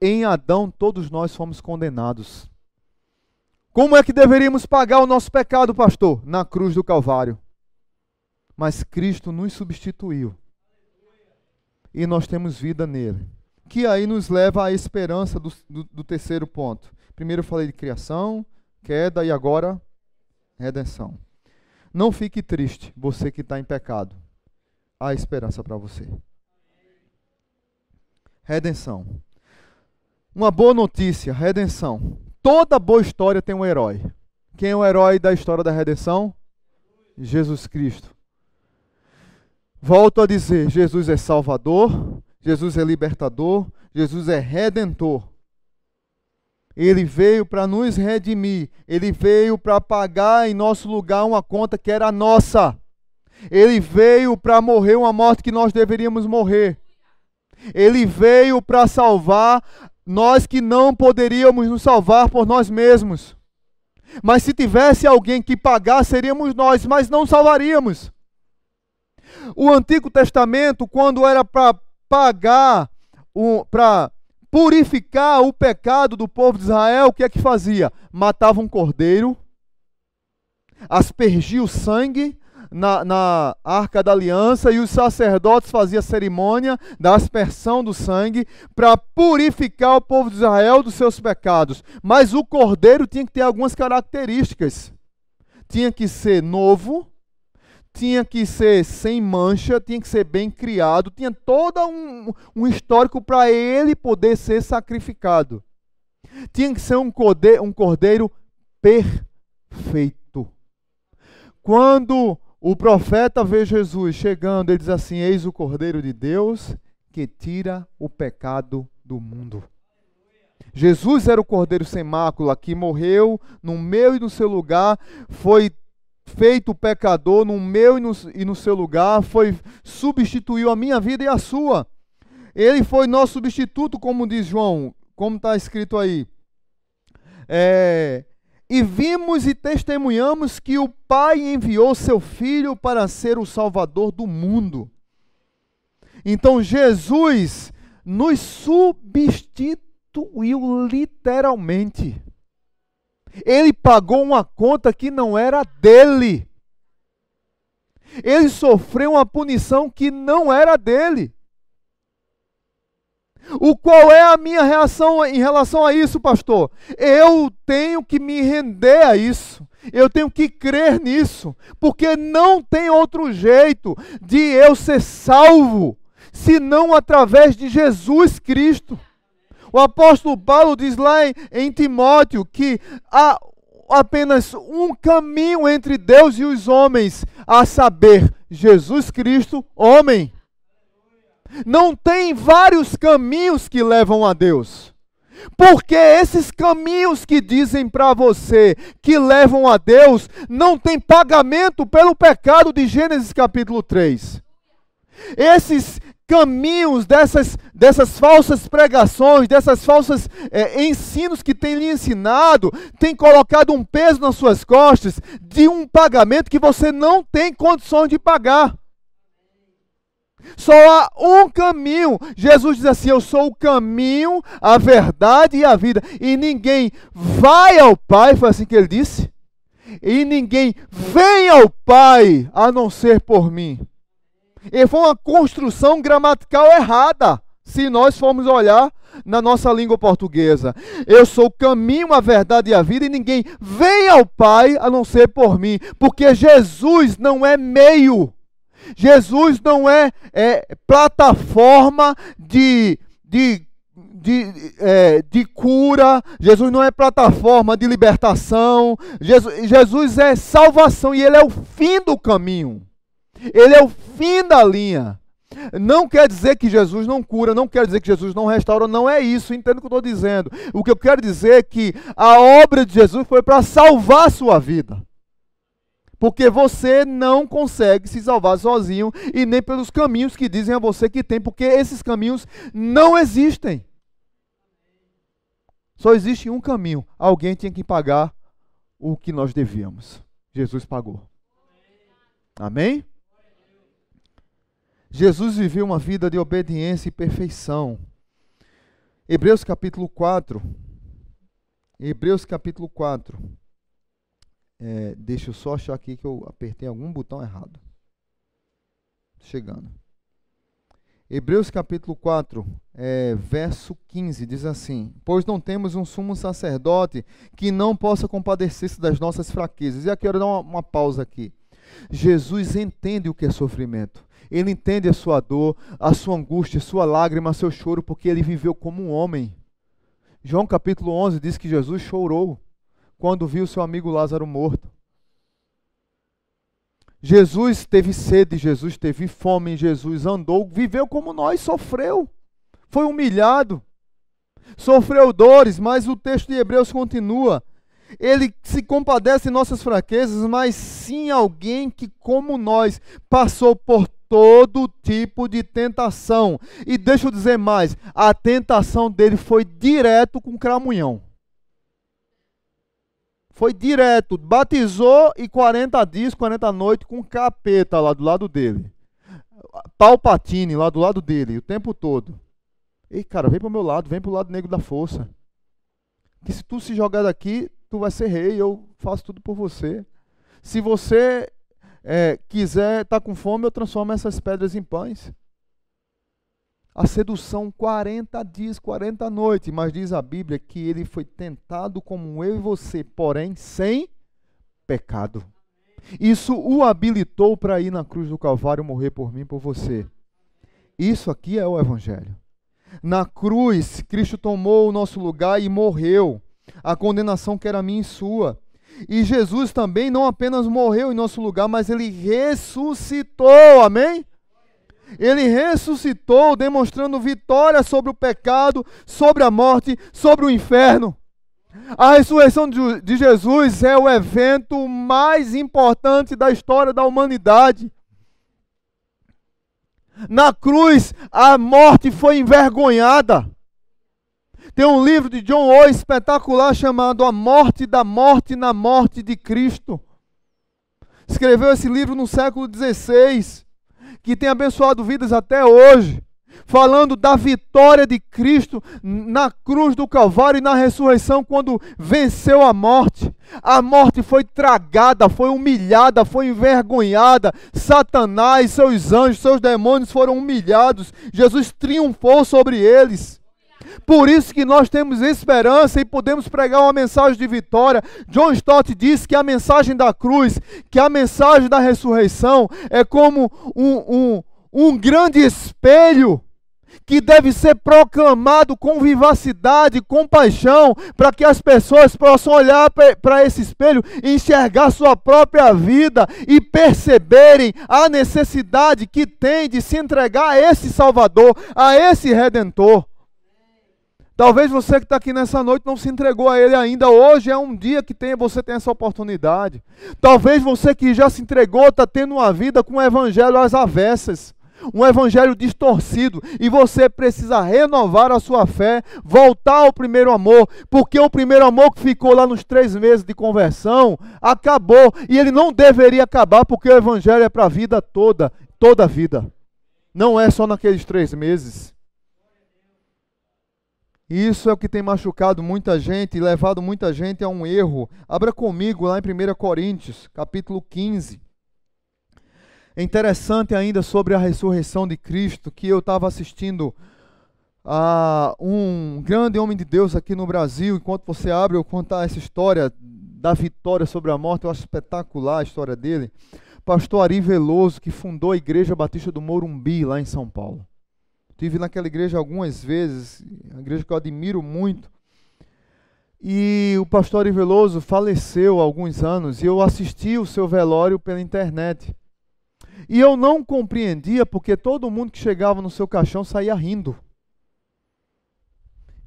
Em Adão todos nós fomos condenados. Como é que deveríamos pagar o nosso pecado, pastor? Na cruz do Calvário mas Cristo nos substituiu. E nós temos vida nele. Que aí nos leva à esperança do, do, do terceiro ponto. Primeiro eu falei de criação, queda e agora redenção. Não fique triste, você que está em pecado. Há esperança para você. Redenção. Uma boa notícia, redenção. Toda boa história tem um herói. Quem é o herói da história da redenção? Jesus Cristo. Volto a dizer: Jesus é Salvador, Jesus é libertador, Jesus é redentor. Ele veio para nos redimir, ele veio para pagar em nosso lugar uma conta que era nossa. Ele veio para morrer uma morte que nós deveríamos morrer. Ele veio para salvar nós que não poderíamos nos salvar por nós mesmos. Mas se tivesse alguém que pagar, seríamos nós, mas não salvaríamos. O Antigo Testamento, quando era para pagar, para purificar o pecado do povo de Israel, o que é que fazia? Matava um cordeiro, aspergia o sangue na, na arca da aliança e os sacerdotes faziam a cerimônia da aspersão do sangue para purificar o povo de Israel dos seus pecados. Mas o cordeiro tinha que ter algumas características. Tinha que ser novo, tinha que ser sem mancha, tinha que ser bem criado, tinha todo um, um histórico para ele poder ser sacrificado. Tinha que ser um cordeiro, um cordeiro perfeito. Quando o profeta vê Jesus chegando, ele diz assim: Eis o cordeiro de Deus que tira o pecado do mundo. Jesus era o cordeiro sem mácula que morreu no meu e no seu lugar, foi feito pecador no meu e no, e no seu lugar, foi substituiu a minha vida e a sua. Ele foi nosso substituto, como diz João, como está escrito aí. É, e vimos e testemunhamos que o Pai enviou seu Filho para ser o Salvador do mundo. Então Jesus nos substituiu literalmente. Ele pagou uma conta que não era dele. Ele sofreu uma punição que não era dele. O qual é a minha reação em relação a isso, pastor? Eu tenho que me render a isso. Eu tenho que crer nisso, porque não tem outro jeito de eu ser salvo senão através de Jesus Cristo. O apóstolo Paulo diz lá em, em Timóteo que há apenas um caminho entre Deus e os homens, a saber, Jesus Cristo, homem. Não tem vários caminhos que levam a Deus. Porque esses caminhos que dizem para você que levam a Deus não tem pagamento pelo pecado de Gênesis capítulo 3. Esses caminhos dessas, dessas falsas pregações, dessas falsas é, ensinos que tem lhe ensinado, tem colocado um peso nas suas costas de um pagamento que você não tem condições de pagar. Só há um caminho. Jesus diz assim: Eu sou o caminho, a verdade e a vida. E ninguém vai ao Pai, foi assim que ele disse. E ninguém vem ao Pai a não ser por mim. E foi uma construção gramatical errada, se nós formos olhar na nossa língua portuguesa. Eu sou o caminho, a verdade e a vida, e ninguém vem ao Pai a não ser por mim, porque Jesus não é meio. Jesus não é, é plataforma de, de, de, é, de cura, Jesus não é plataforma de libertação, Jesus, Jesus é salvação e Ele é o fim do caminho, Ele é o fim da linha. Não quer dizer que Jesus não cura, não quer dizer que Jesus não restaura, não é isso, entendo o que eu estou dizendo. O que eu quero dizer é que a obra de Jesus foi para salvar a sua vida. Porque você não consegue se salvar sozinho e nem pelos caminhos que dizem a você que tem, porque esses caminhos não existem. Só existe um caminho. Alguém tinha que pagar o que nós devíamos. Jesus pagou. Amém? Jesus viveu uma vida de obediência e perfeição. Hebreus capítulo 4. Hebreus capítulo 4. É, deixa eu só achar aqui que eu apertei algum botão errado. Chegando. Hebreus capítulo 4, é, verso 15, diz assim: Pois não temos um sumo sacerdote que não possa compadecer-se das nossas fraquezas. E aqui eu quero dar uma, uma pausa aqui. Jesus entende o que é sofrimento. Ele entende a sua dor, a sua angústia, a sua lágrima, seu choro, porque ele viveu como um homem. João capítulo 11 diz que Jesus chorou quando viu seu amigo Lázaro morto. Jesus teve sede, Jesus teve fome, Jesus andou, viveu como nós, sofreu, foi humilhado, sofreu dores, mas o texto de Hebreus continua. Ele se compadece em nossas fraquezas, mas sim alguém que, como nós, passou por todo tipo de tentação. E deixa eu dizer mais: a tentação dele foi direto com cramunhão. Foi direto, batizou e 40 dias, 40 noites com capeta lá do lado dele. Palpatine lá do lado dele, o tempo todo. Ei, cara, vem pro meu lado, vem pro lado negro da força. Que se tu se jogar daqui, tu vai ser rei, eu faço tudo por você. Se você é, quiser estar tá com fome, eu transformo essas pedras em pães a sedução 40 dias, 40 noites, mas diz a Bíblia que ele foi tentado como eu e você, porém sem pecado. Isso o habilitou para ir na cruz do Calvário morrer por mim, por você. Isso aqui é o Evangelho. Na cruz, Cristo tomou o nosso lugar e morreu. A condenação que era minha e sua. E Jesus também não apenas morreu em nosso lugar, mas ele ressuscitou. Amém? Ele ressuscitou, demonstrando vitória sobre o pecado, sobre a morte, sobre o inferno. A ressurreição de Jesus é o evento mais importante da história da humanidade. Na cruz, a morte foi envergonhada. Tem um livro de John Owen espetacular chamado A Morte da Morte na Morte de Cristo. Escreveu esse livro no século XVI que tem abençoado vidas até hoje. falando da vitória de Cristo na cruz do Calvário e na ressurreição, quando venceu a morte. A morte foi tragada, foi humilhada, foi envergonhada. Satanás, seus anjos, seus demônios foram humilhados. Jesus triunfou sobre eles. Por isso que nós temos esperança e podemos pregar uma mensagem de vitória. John Stott diz que a mensagem da cruz, que a mensagem da ressurreição é como um, um, um grande espelho que deve ser proclamado com vivacidade, com paixão, para que as pessoas possam olhar para esse espelho enxergar sua própria vida e perceberem a necessidade que tem de se entregar a esse Salvador, a esse Redentor. Talvez você que está aqui nessa noite não se entregou a Ele ainda. Hoje é um dia que tem, você tem essa oportunidade. Talvez você que já se entregou está tendo uma vida com o Evangelho às avessas um evangelho distorcido, e você precisa renovar a sua fé, voltar ao primeiro amor, porque o primeiro amor que ficou lá nos três meses de conversão acabou, e ele não deveria acabar, porque o evangelho é para a vida toda, toda a vida, não é só naqueles três meses. Isso é o que tem machucado muita gente e levado muita gente a um erro. Abra comigo lá em 1 Coríntios, capítulo 15. É interessante ainda sobre a ressurreição de Cristo que eu estava assistindo a um grande homem de Deus aqui no Brasil. Enquanto você abre, eu contar essa história da vitória sobre a morte. Eu acho espetacular a história dele. Pastor Ari Veloso, que fundou a Igreja Batista do Morumbi, lá em São Paulo. Tive naquela igreja algumas vezes, uma igreja que eu admiro muito. E o pastor Veloso faleceu há alguns anos e eu assisti o seu velório pela internet. E eu não compreendia porque todo mundo que chegava no seu caixão saía rindo.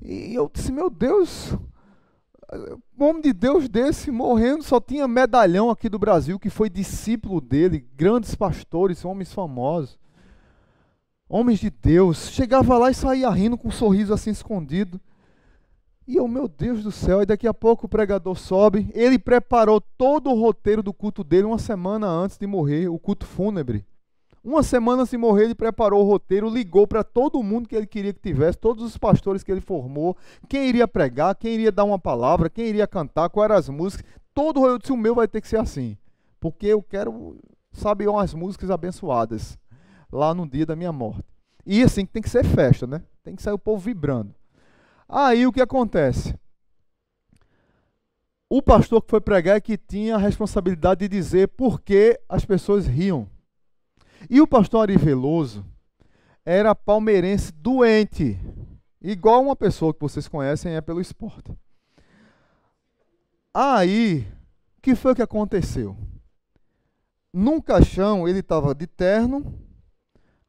E eu disse: Meu Deus, um homem de Deus desse morrendo só tinha medalhão aqui do Brasil que foi discípulo dele, grandes pastores, homens famosos, homens de Deus. Chegava lá e saía rindo com um sorriso assim escondido. E eu, meu Deus do céu, e daqui a pouco o pregador sobe. Ele preparou todo o roteiro do culto dele uma semana antes de morrer, o culto fúnebre. Uma semana antes de morrer, ele preparou o roteiro, ligou para todo mundo que ele queria que tivesse, todos os pastores que ele formou, quem iria pregar, quem iria dar uma palavra, quem iria cantar, quais eram as músicas. Todo eu disse: o meu vai ter que ser assim, porque eu quero, sabe, umas músicas abençoadas lá no dia da minha morte. E assim tem que ser festa, né? Tem que sair o povo vibrando. Aí o que acontece? O pastor que foi pregar é que tinha a responsabilidade de dizer por que as pessoas riam. E o pastor Ari Veloso era palmeirense doente, igual uma pessoa que vocês conhecem é pelo esporte. Aí, o que foi que aconteceu? Num caixão ele estava de terno,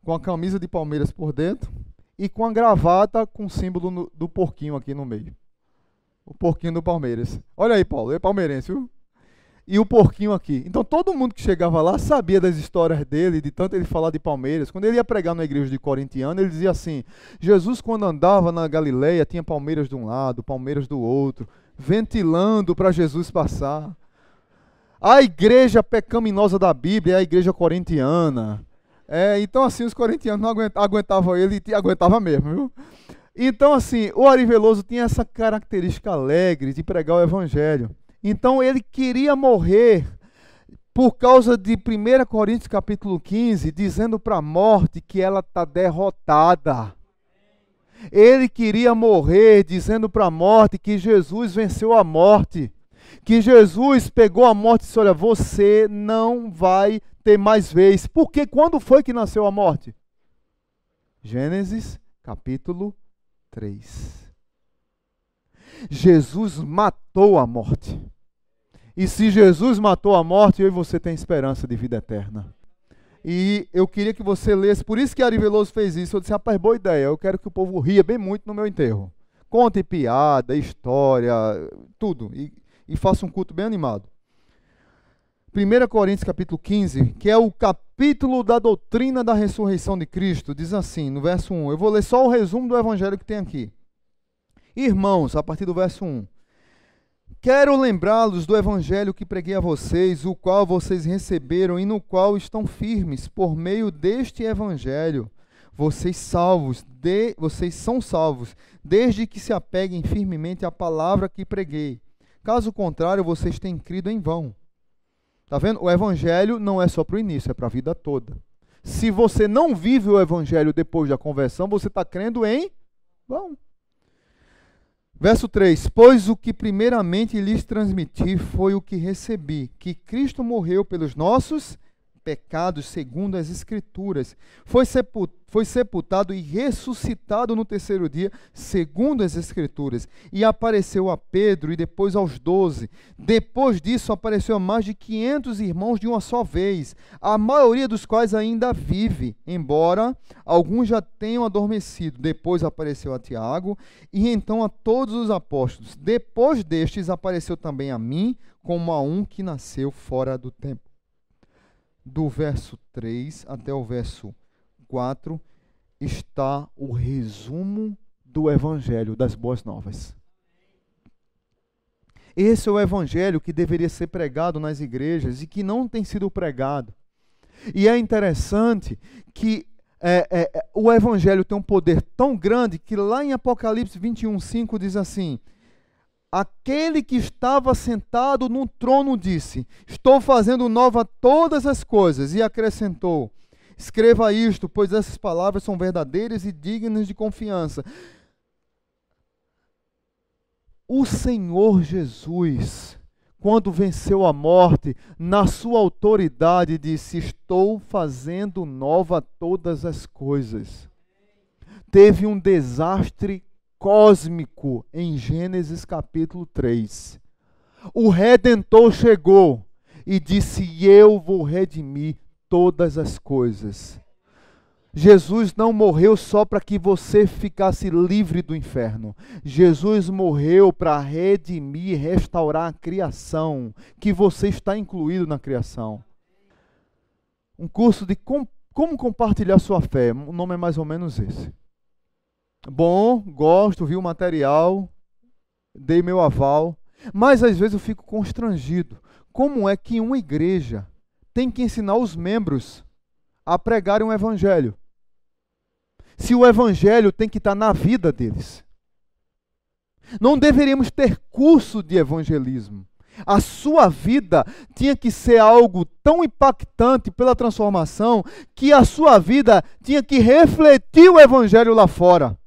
com a camisa de Palmeiras por dentro, e com a gravata com o símbolo no, do porquinho aqui no meio. O porquinho do Palmeiras. Olha aí, Paulo, é palmeirense, viu? E o porquinho aqui. Então todo mundo que chegava lá sabia das histórias dele, de tanto ele falar de Palmeiras. Quando ele ia pregar na igreja de Corintiano, ele dizia assim: Jesus, quando andava na Galileia, tinha Palmeiras de um lado, Palmeiras do outro, ventilando para Jesus passar. A igreja pecaminosa da Bíblia é a igreja corintiana. É, então, assim, os corintianos não aguentavam ele e aguentava mesmo, viu? Então, assim, o Ari Veloso tinha essa característica alegre de pregar o evangelho. Então, ele queria morrer por causa de 1 Coríntios capítulo 15, dizendo para a morte que ela está derrotada. Ele queria morrer dizendo para a morte que Jesus venceu a morte. Que Jesus pegou a morte e disse: Olha, você não vai ter mais vez. Porque quando foi que nasceu a morte? Gênesis capítulo 3. Jesus matou a morte. E se Jesus matou a morte, eu e você tem esperança de vida eterna. E eu queria que você lesse, por isso que Ari Veloso fez isso. Eu disse, rapaz, boa ideia. Eu quero que o povo ria bem muito no meu enterro. Conte piada, história, tudo. E, e faça um culto bem animado. 1 Coríntios capítulo 15, que é o capítulo da doutrina da ressurreição de Cristo, diz assim, no verso 1. Eu vou ler só o resumo do evangelho que tem aqui. Irmãos, a partir do verso 1. Quero lembrá-los do evangelho que preguei a vocês, o qual vocês receberam e no qual estão firmes por meio deste evangelho. vocês salvos, de, vocês são salvos, desde que se apeguem firmemente à palavra que preguei. Caso contrário, vocês têm crido em vão. Tá vendo? O evangelho não é só para o início, é para a vida toda. Se você não vive o evangelho depois da conversão, você está crendo em vão. Verso 3: Pois o que primeiramente lhes transmiti foi o que recebi, que Cristo morreu pelos nossos pecados, segundo as Escrituras. Foi, foi sepultado e ressuscitado no terceiro dia, segundo as Escrituras. E apareceu a Pedro e depois aos doze. Depois disso, apareceu a mais de quinhentos irmãos de uma só vez, a maioria dos quais ainda vive, embora alguns já tenham adormecido. Depois apareceu a Tiago e então a todos os apóstolos. Depois destes, apareceu também a mim, como a um que nasceu fora do tempo do verso 3 até o verso 4 está o resumo do evangelho das boas novas. Esse é o evangelho que deveria ser pregado nas igrejas e que não tem sido pregado. E é interessante que é, é, é o evangelho tem um poder tão grande que lá em Apocalipse 21, 5 diz assim: Aquele que estava sentado no trono disse: Estou fazendo nova todas as coisas. E acrescentou: Escreva isto, pois essas palavras são verdadeiras e dignas de confiança. O Senhor Jesus, quando venceu a morte, na sua autoridade disse: Estou fazendo nova todas as coisas. Teve um desastre cósmico em Gênesis capítulo 3. O redentor chegou e disse: Eu vou redimir todas as coisas. Jesus não morreu só para que você ficasse livre do inferno. Jesus morreu para redimir restaurar a criação, que você está incluído na criação. Um curso de com, como compartilhar sua fé, o nome é mais ou menos esse. Bom, gosto, vi o material, dei meu aval, mas às vezes eu fico constrangido. Como é que uma igreja tem que ensinar os membros a pregarem um evangelho? Se o evangelho tem que estar na vida deles. Não deveríamos ter curso de evangelismo. A sua vida tinha que ser algo tão impactante pela transformação que a sua vida tinha que refletir o evangelho lá fora.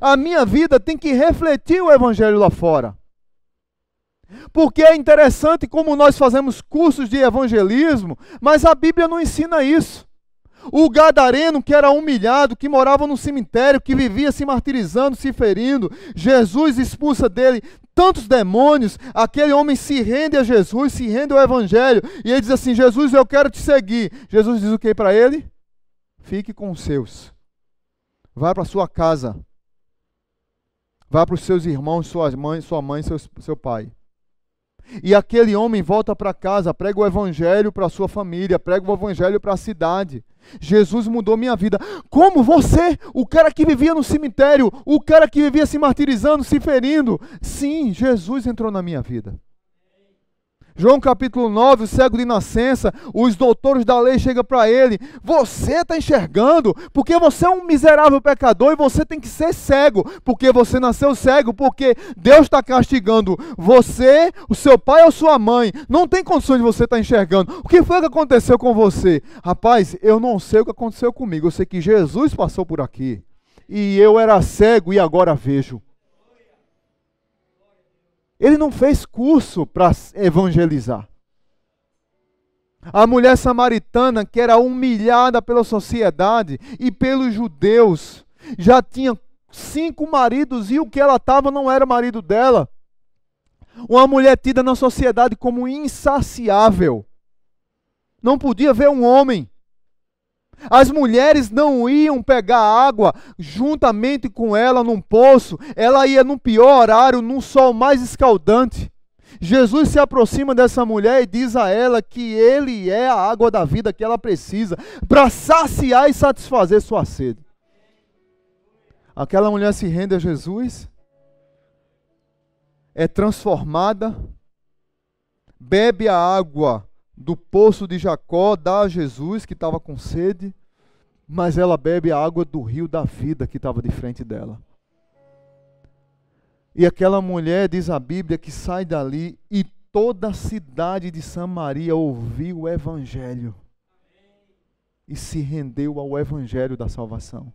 A minha vida tem que refletir o evangelho lá fora. Porque é interessante como nós fazemos cursos de evangelismo, mas a Bíblia não ensina isso. O gadareno que era humilhado, que morava no cemitério, que vivia se martirizando, se ferindo, Jesus expulsa dele tantos demônios, aquele homem se rende a Jesus, se rende ao evangelho, e ele diz assim: Jesus, eu quero te seguir. Jesus diz o que para ele? Fique com os seus. Vá para sua casa. Vá para os seus irmãos, suas mães, sua mãe, seu, seu pai. E aquele homem volta para casa, prega o evangelho para sua família, prega o evangelho para a cidade. Jesus mudou minha vida. Como você, o cara que vivia no cemitério, o cara que vivia se martirizando, se ferindo. Sim, Jesus entrou na minha vida. João capítulo 9, o cego de nascença, os doutores da lei chegam para ele: Você está enxergando, porque você é um miserável pecador e você tem que ser cego, porque você nasceu cego, porque Deus está castigando você, o seu pai ou sua mãe. Não tem condições de você estar tá enxergando. O que foi que aconteceu com você? Rapaz, eu não sei o que aconteceu comigo, eu sei que Jesus passou por aqui e eu era cego e agora vejo. Ele não fez curso para evangelizar. A mulher samaritana, que era humilhada pela sociedade e pelos judeus, já tinha cinco maridos e o que ela estava não era marido dela. Uma mulher tida na sociedade como insaciável. Não podia ver um homem. As mulheres não iam pegar água juntamente com ela num poço, ela ia no pior horário, num sol mais escaldante. Jesus se aproxima dessa mulher e diz a ela que ele é a água da vida que ela precisa para saciar e satisfazer sua sede. Aquela mulher se rende a Jesus, é transformada, bebe a água do poço de Jacó, dá a Jesus que estava com sede, mas ela bebe a água do rio da vida que estava de frente dela. E aquela mulher, diz a Bíblia, que sai dali e toda a cidade de Samaria ouviu o Evangelho e se rendeu ao Evangelho da salvação.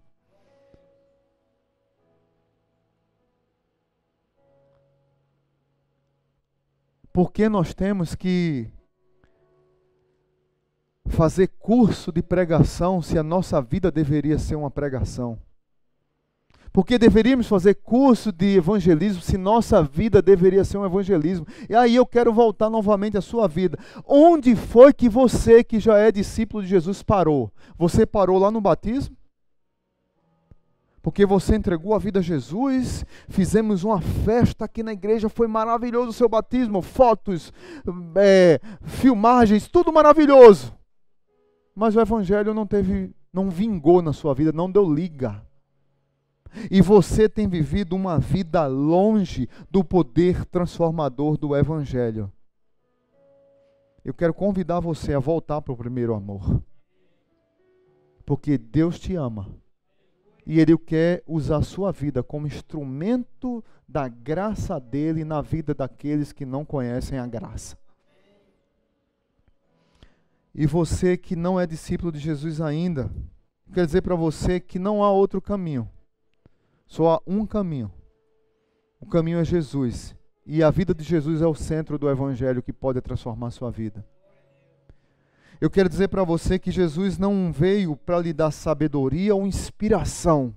Por que nós temos que fazer curso de pregação se a nossa vida deveria ser uma pregação? Porque deveríamos fazer curso de evangelismo se nossa vida deveria ser um evangelismo. E aí eu quero voltar novamente à sua vida. Onde foi que você, que já é discípulo de Jesus, parou? Você parou lá no batismo? Porque você entregou a vida a Jesus, fizemos uma festa aqui na igreja, foi maravilhoso o seu batismo, fotos, é, filmagens, tudo maravilhoso. Mas o evangelho não teve, não vingou na sua vida, não deu liga. E você tem vivido uma vida longe do poder transformador do Evangelho. Eu quero convidar você a voltar para o primeiro amor. Porque Deus te ama. E Ele quer usar a sua vida como instrumento da graça dele na vida daqueles que não conhecem a graça. E você que não é discípulo de Jesus ainda, quer dizer para você que não há outro caminho só há um caminho. O caminho é Jesus. E a vida de Jesus é o centro do evangelho que pode transformar a sua vida. Eu quero dizer para você que Jesus não veio para lhe dar sabedoria ou inspiração.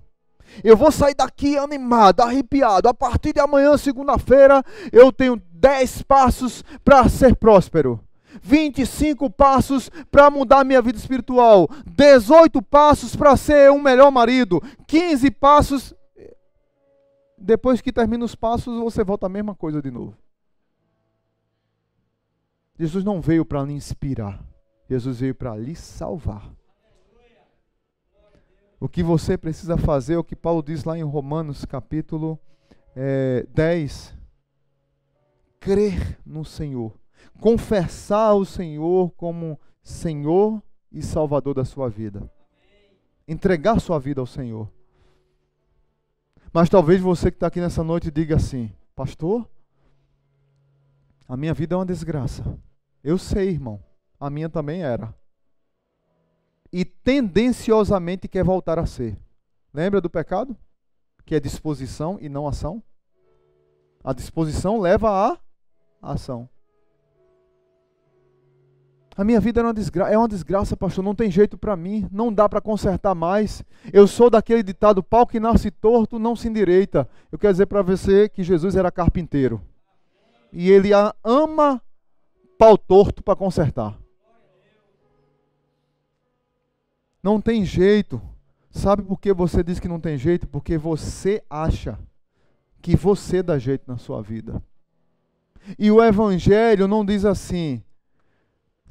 Eu vou sair daqui animado, arrepiado. A partir de amanhã, segunda-feira, eu tenho 10 passos para ser próspero. 25 passos para mudar minha vida espiritual, 18 passos para ser um melhor marido, 15 passos depois que termina os passos, você volta a mesma coisa de novo. Jesus não veio para lhe inspirar, Jesus veio para lhe salvar. O que você precisa fazer é o que Paulo diz lá em Romanos capítulo é, 10: crer no Senhor, confessar o Senhor como Senhor e Salvador da sua vida, entregar sua vida ao Senhor. Mas talvez você que está aqui nessa noite diga assim: Pastor, a minha vida é uma desgraça. Eu sei, irmão. A minha também era. E tendenciosamente quer voltar a ser. Lembra do pecado? Que é disposição e não ação? A disposição leva à ação. A minha vida é uma, desgra é uma desgraça, pastor. Não tem jeito para mim. Não dá para consertar mais. Eu sou daquele ditado: pau que nasce torto não se endireita. Eu quero dizer para você que Jesus era carpinteiro. E ele ama pau torto para consertar. Não tem jeito. Sabe por que você diz que não tem jeito? Porque você acha que você dá jeito na sua vida. E o Evangelho não diz assim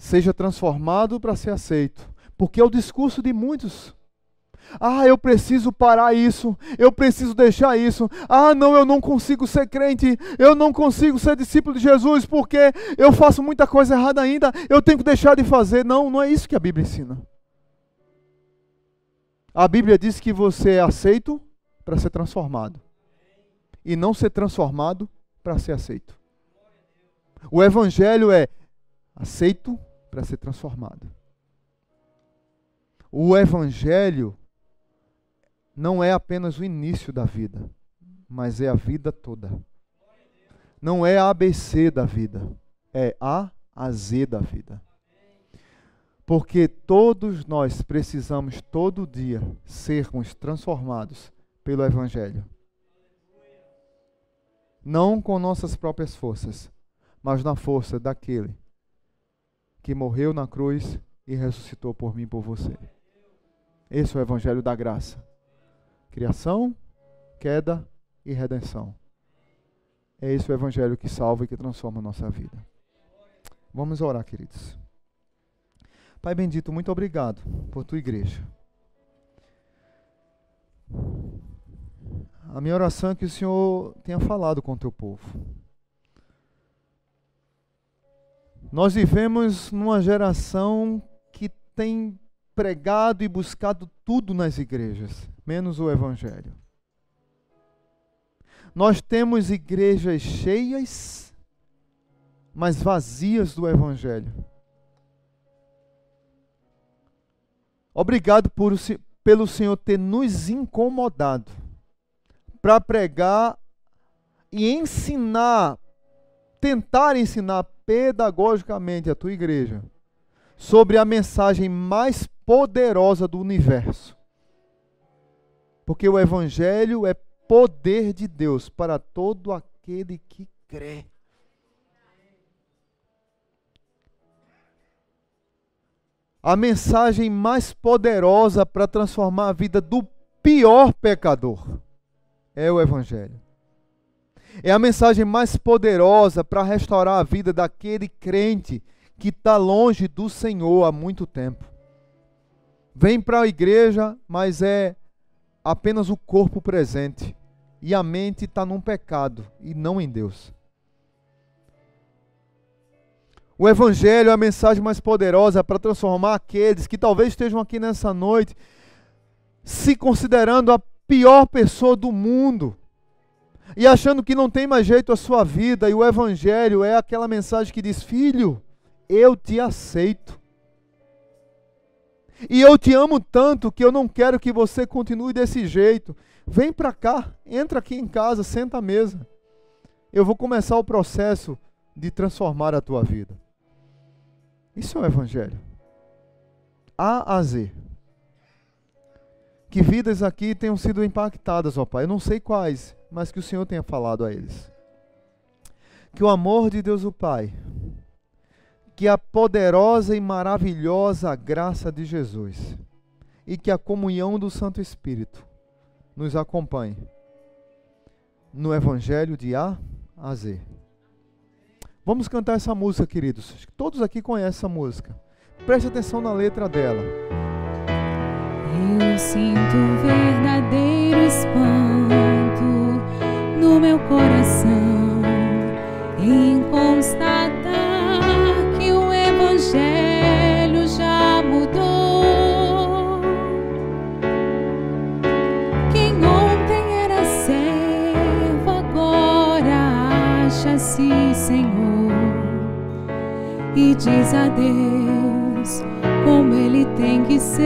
seja transformado para ser aceito. Porque é o discurso de muitos. Ah, eu preciso parar isso, eu preciso deixar isso. Ah, não, eu não consigo ser crente, eu não consigo ser discípulo de Jesus porque eu faço muita coisa errada ainda, eu tenho que deixar de fazer. Não, não é isso que a Bíblia ensina. A Bíblia diz que você é aceito para ser transformado e não ser transformado para ser aceito. O Evangelho é aceito para ser transformado. O Evangelho não é apenas o início da vida, mas é a vida toda. Não é a ABC da vida, é A a Z da vida. Porque todos nós precisamos todo dia sermos transformados pelo Evangelho. Não com nossas próprias forças, mas na força daquele que morreu na cruz e ressuscitou por mim e por você. Esse é o evangelho da graça. Criação, queda e redenção. É esse o evangelho que salva e que transforma a nossa vida. Vamos orar, queridos. Pai bendito, muito obrigado por tua igreja. A minha oração é que o Senhor tenha falado com o teu povo. Nós vivemos numa geração que tem pregado e buscado tudo nas igrejas, menos o Evangelho. Nós temos igrejas cheias, mas vazias do Evangelho. Obrigado por, pelo Senhor ter nos incomodado para pregar e ensinar, tentar ensinar pedagogicamente a tua igreja sobre a mensagem mais poderosa do universo. Porque o Evangelho é poder de Deus para todo aquele que crê. A mensagem mais poderosa para transformar a vida do pior pecador é o Evangelho. É a mensagem mais poderosa para restaurar a vida daquele crente que está longe do Senhor há muito tempo. Vem para a igreja, mas é apenas o corpo presente. E a mente está num pecado e não em Deus. O Evangelho é a mensagem mais poderosa para transformar aqueles que talvez estejam aqui nessa noite se considerando a pior pessoa do mundo e achando que não tem mais jeito a sua vida, e o Evangelho é aquela mensagem que diz: Filho, eu te aceito. E eu te amo tanto que eu não quero que você continue desse jeito. Vem para cá, entra aqui em casa, senta à mesa. Eu vou começar o processo de transformar a tua vida. Isso é o Evangelho. A a Z. Que vidas aqui tenham sido impactadas, ó Pai. Eu não sei quais, mas que o Senhor tenha falado a eles. Que o amor de Deus o Pai, que a poderosa e maravilhosa graça de Jesus e que a comunhão do Santo Espírito nos acompanhe no Evangelho de A a Z. Vamos cantar essa música, queridos. Todos aqui conhecem essa música. Preste atenção na letra dela. Eu sinto verdadeiro espanto no meu coração em constatar que o Evangelho já mudou. Quem ontem era servo agora acha-se Senhor e diz a Deus como ele tem que ser.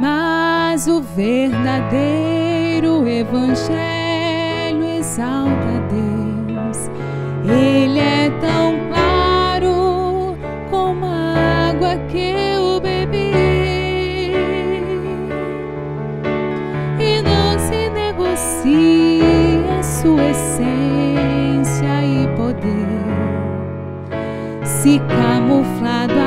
Mas o verdadeiro Evangelho exalta Deus. Ele é tão claro como a água que eu bebi. E não se negocia sua essência e poder se camuflado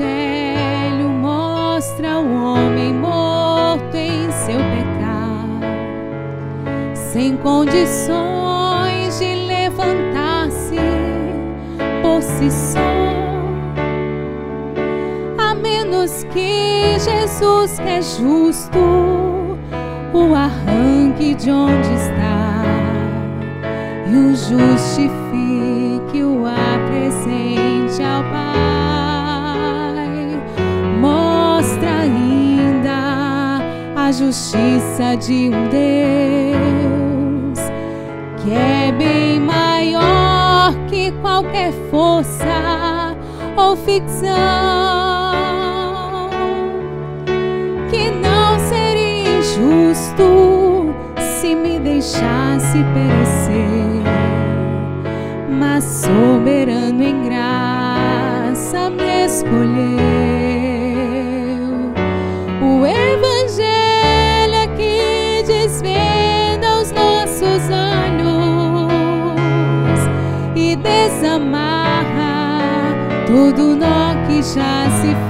Evangelho mostra o homem morto em seu pecado, sem condições de levantar-se por si só. A menos que Jesus, que é justo, o arranque de onde está e o justifique, justiça de um Deus que é bem maior que qualquer força ou ficção. Que não seria injusto se me deixasse perecer, mas soberano em graça escolheu. Já se